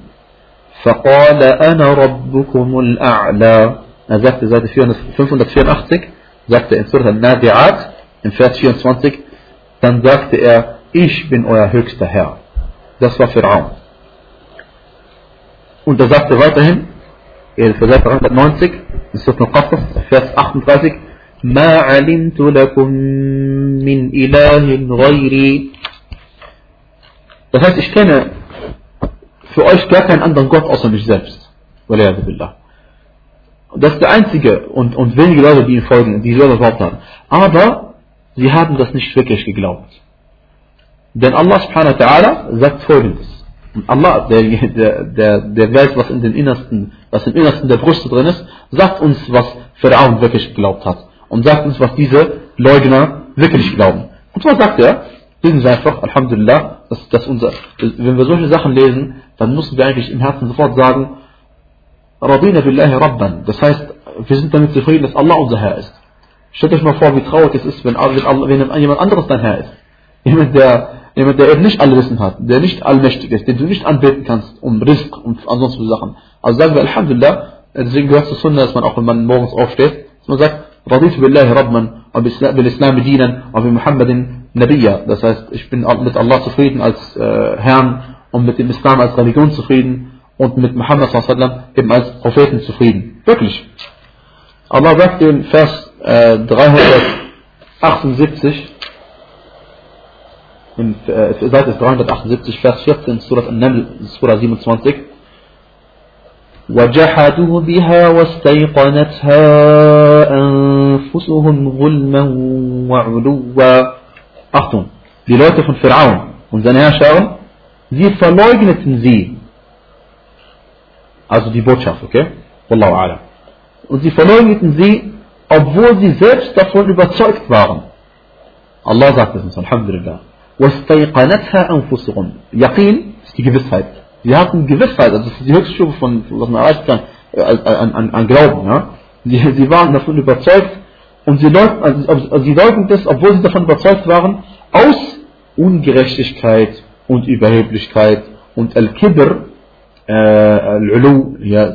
فَقَالَ أَنَا رَبُّكُمُ الْأَعْلَى Er sagte Seite 584, sagte in Surah Al-Nadi'at, im Vers 24, dann sagte er, ich bin euer höchster Herr. Das war Pharaon. Und er sagte weiterhin, in Vers 190, in Surah Al-Qasas, Vers 38, ما علمت لكم من إله غيري Das heißt, ich kenne für euch gar keinen anderen Gott außer mich selbst. Billah. Das ist der einzige und, und wenige Leute, die ihm folgen, die so geglaubt haben. Aber sie haben das nicht wirklich geglaubt. Denn Allah subhanahu wa ta'ala sagt folgendes. Und Allah, der, der, der, der weiß, was in den Innersten, was im Innersten der Brüste drin ist, sagt uns, was Pharaon wirklich geglaubt hat. Und sagt uns, was diese Leugner wirklich glauben. Und zwar sagt er, wissen Sie einfach, Alhamdulillah, dass, dass unser, wenn wir solche Sachen lesen, dann müssen wir eigentlich im Herzen sofort sagen, Radina billahi Rabban. Das heißt, wir sind damit zufrieden, dass Allah unser Herr ist. Stellt euch mal vor, wie traurig es ist, wenn, wenn jemand anderes dein Herr ist. Jemand, der, jemand, der eben nicht Allwissen hat, der nicht allmächtig ist, den du nicht anbeten kannst, um Risk und ansonsten Sachen. Also sagen wir Alhamdulillah, deswegen gehört es zu Sunnah, dass man auch, wenn man morgens aufsteht, dass man sagt, Raditu billahi Rabban, bil Islam dienen, Nabiya. Das heißt, ich bin mit Allah zufrieden als äh, Herrn und mit dem Islam als Religion zufrieden und mit Muhammad sallam eben als Propheten zufrieden. Wirklich. Allah sagt in Vers äh, 378, in äh, Seite 378, Vers 14, Surah An-Naml, Surah 27, وجحدوا بها واستيقنتها أنفسهم ظلما وعلوا Achtung, die Leute von Pharaon und seine Herrscher, sie verleugneten sie. Also die Botschaft, okay? Wallahu a'lam. Und sie verleugneten sie, obwohl sie selbst davon überzeugt waren. Allah sagt es uns, Alhamdulillah. وَاسْتَيْقَنَتْهَا أَنفُسُهُمْ Yaqin ist die Gewissheit. Sie hatten Gewissheit, also das ist die höchste Stufe von, was man erreicht kann, äh, an, an, an Glauben. Ja? Sie, sie waren davon überzeugt und sie leugnen, also, also sie leugnen das, obwohl sie davon überzeugt waren, aus Ungerechtigkeit und Überheblichkeit und Al-Kibr, äh, Al-Ulu, ja,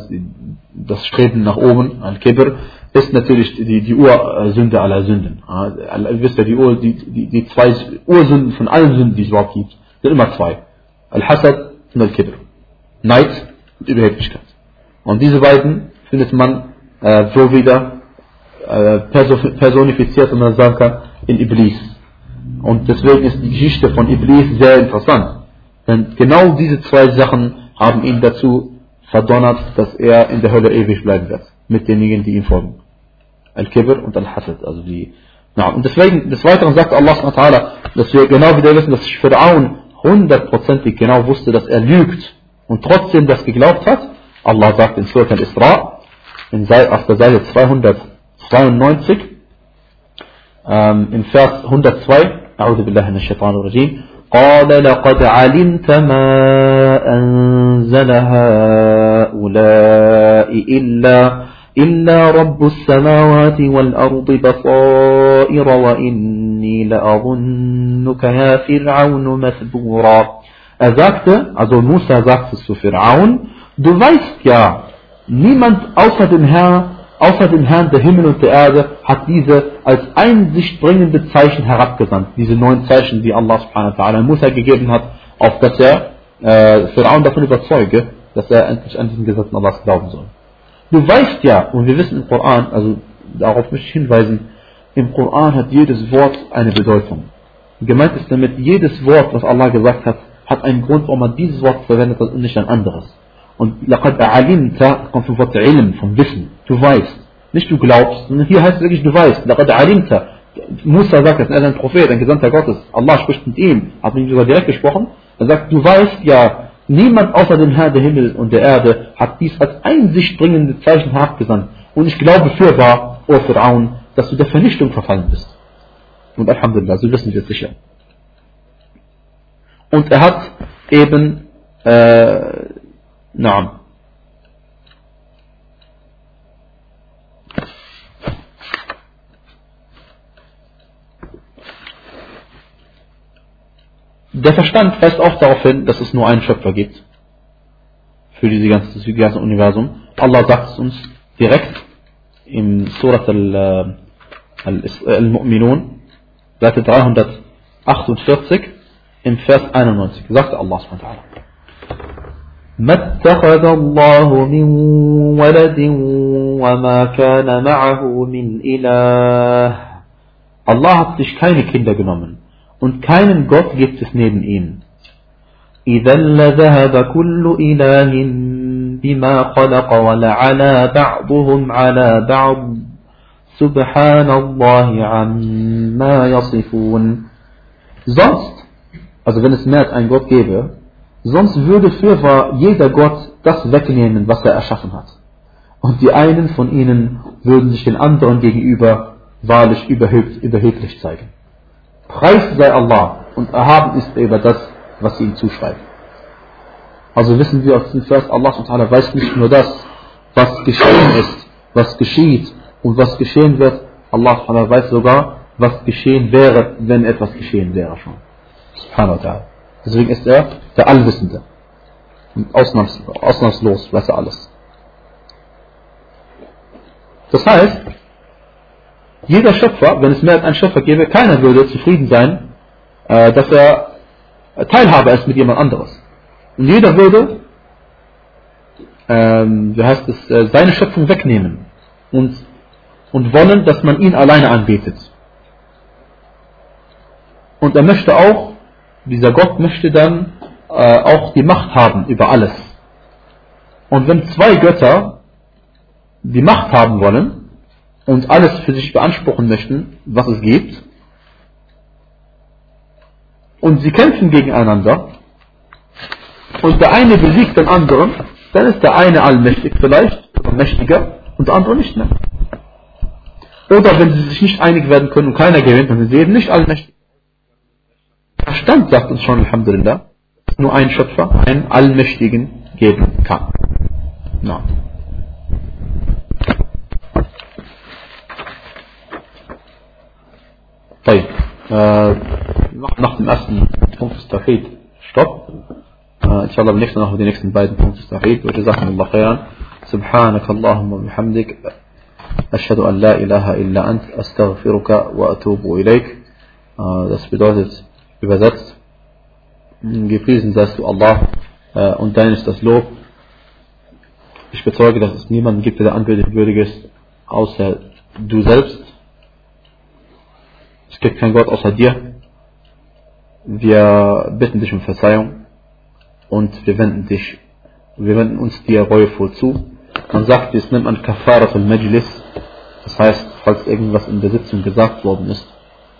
das Streben nach oben, Al-Kibr, ist natürlich die, die Ursünde aller Sünden. Ihr wisst ja, die, Ur, die, die, die zwei Ursünden von allen Sünden, die es überhaupt gibt, sind immer zwei. Al-Hasad und Al-Kibr. Neid und Überheblichkeit. Und diese beiden findet man äh, so wieder äh, personifiziert, wenn man sagen in Iblis. Und deswegen ist die Geschichte von Iblis sehr interessant. Denn genau diese zwei Sachen haben ihn dazu verdonnert, dass er in der Hölle ewig bleiben wird. Mit denjenigen, die ihm folgen. Al-Kibr und Al-Hasad. Also die, na, und deswegen, des Weiteren sagt Allah SWT, dass wir genau wieder wissen, dass Pharaon hundertprozentig genau wusste, dass er lügt und trotzdem das geglaubt hat. Allah sagt in Surah Al-Isra, auf der Seite 292, ähm, im Vers 102, أعوذ بالله من الشيطان الرجيم قال لقد علمت ما أنزل هؤلاء إلا إلا رب السماوات والأرض بصائر وإني لأظنك يا فرعون مثبورا Er sagte, also Musa sagte zu Pharaon, du weißt ja, niemand außer dem Herrn, außer dem Herrn der Himmel und der Erde hat diese als einsichtbringende Zeichen herabgesandt. Diese neun Zeichen, die Allah subhanahu wa ta'ala Musa gegeben hat, auf dass er äh, Pharaon davon überzeuge, dass er endlich an diesen Gesetzen Allahs glauben soll. Du weißt ja, und wir wissen im Koran, also darauf möchte ich hinweisen, im Koran hat jedes Wort eine Bedeutung. Gemeint ist damit, jedes Wort, was Allah gesagt hat, hat einen Grund, warum man dieses Wort verwendet hat und nicht ein anderes. Und laqad alimta kommt vom Wort ilm, vom Wissen. Du weißt. Nicht du glaubst, sondern hier heißt es wirklich, du weißt. Laqad alimta. Musa sagt, er ist ein Prophet, ein Gesandter Gottes. Allah spricht mit ihm, hat mit ihm sogar direkt gesprochen. Er sagt, du weißt ja, Niemand außer dem Herrn der Himmel und der Erde hat dies als einsichtbringende Zeichen herabgesandt. Und ich glaube fürwahr, O Fir'aun, dass du der Vernichtung verfallen bist. Und Alhamdulillah, so wissen wir es sicher. Und er hat eben, äh, na, Der Verstand weist auch darauf hin, dass es nur einen Schöpfer gibt. Für diese ganze, das ganze Universum. Allah sagt es uns direkt im Surat Al-Mu'minun, Seite 348, im Vers 91. Sagt Allah subhanahu ما اتخذ الله من ولد وما كان معه من إله Allah hat sich keine Kinder genommen und keinen Gott gibt es neben ihm. إذا لذهب كل إله بما خلق ولعلى بعضهم على بعض سبحان الله عما يصفون Sonst, also wenn es mehr als einen Gott gäbe, sonst würde fürwahr jeder Gott das wegnehmen, was er erschaffen hat. Und die einen von ihnen würden sich den anderen gegenüber wahrlich überheblich zeigen. Preis sei Allah und erhaben ist er über das, was sie ihm zuschreiben. Also wissen wir aus diesem Vers, Allah weiß nicht nur das, was geschehen ist, was geschieht und was geschehen wird. Allah weiß sogar, was geschehen wäre, wenn etwas geschehen wäre schon. Subhanahu wa Deswegen ist er der Allwissende. Und ausnahms, ausnahmslos weiß er alles. Das heißt, jeder Schöpfer, wenn es mehr als einen Schöpfer gäbe, keiner würde zufrieden sein, äh, dass er Teilhaber ist mit jemand anderes. Und jeder würde ähm, wie heißt es, äh, seine Schöpfung wegnehmen und, und wollen, dass man ihn alleine anbetet. Und er möchte auch, dieser Gott möchte dann äh, auch die Macht haben über alles. Und wenn zwei Götter die Macht haben wollen und alles für sich beanspruchen möchten, was es gibt, und sie kämpfen gegeneinander, und der eine besiegt den anderen, dann ist der eine allmächtig vielleicht, oder mächtiger, und der andere nicht mehr. Oder wenn sie sich nicht einig werden können und keiner gewinnt, dann sind sie eben nicht allmächtig. Verstand sagt uns schon, Alhamdulillah, dass nur ein Schöpfer einen Allmächtigen geben kann. Na. طيب äh, nach dem ersten Punkt des Tawhid Stopp. Äh, inshallah beim nächsten noch die nächsten beiden Punkte des Tawhid. وجزاكم الله خيرا. سبحانك اللهم وبحمدك أشهد أن لا إله إلا أنت أستغفرك وأتوب إليك. Äh, das bedeutet übersetzt, gepriesen seist du Allah äh, und dein ist das Lob. Ich bezeuge, dass es niemanden gibt, der anbetungswürdig ist, außer du selbst. Es gibt keinen Gott außer dir. Wir bitten dich um Verzeihung und wir wenden dich, wir wenden uns dir reuevoll zu. Man sagt, dies nennt man Kafarat al-Majlis. Das heißt, falls irgendwas in der Sitzung gesagt worden ist,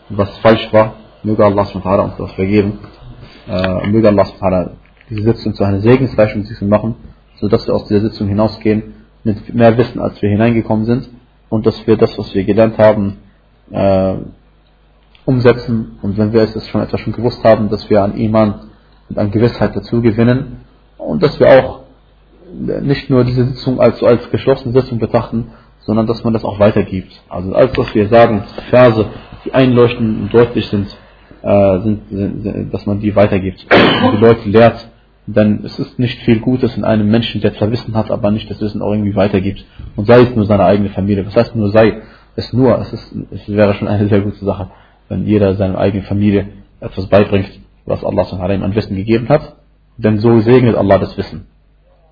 was falsch war, möge Allah uns das vergeben. Äh, möge Allah diese Sitzung zu einer segensreichen Sitzung machen, sodass wir aus dieser Sitzung hinausgehen mit mehr Wissen, als wir hineingekommen sind und dass wir das, was wir gelernt haben, äh, umsetzen und wenn wir es schon etwas schon gewusst haben, dass wir an Iman und an Gewissheit dazu gewinnen und dass wir auch nicht nur diese Sitzung als, als geschlossene Sitzung betrachten, sondern dass man das auch weitergibt. Also alles, was wir sagen, Verse, die einleuchtend und deutlich sind, äh, sind, sind, dass man die weitergibt, die Leute lehrt, denn es ist nicht viel Gutes in einem Menschen, der zwar Wissen hat, aber nicht das Wissen auch irgendwie weitergibt. Und sei es nur seine eigene Familie. Was heißt nur sei? Es nur, es, ist, es wäre schon eine sehr gute Sache, wenn jeder seiner eigenen Familie etwas beibringt, was Allah ihm an Wissen gegeben hat. Denn so segnet Allah das Wissen,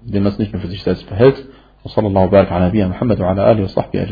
indem man es nicht mehr für sich selbst behält. وصلى الله وبارك على نبينا محمد وعلى اله وصحبه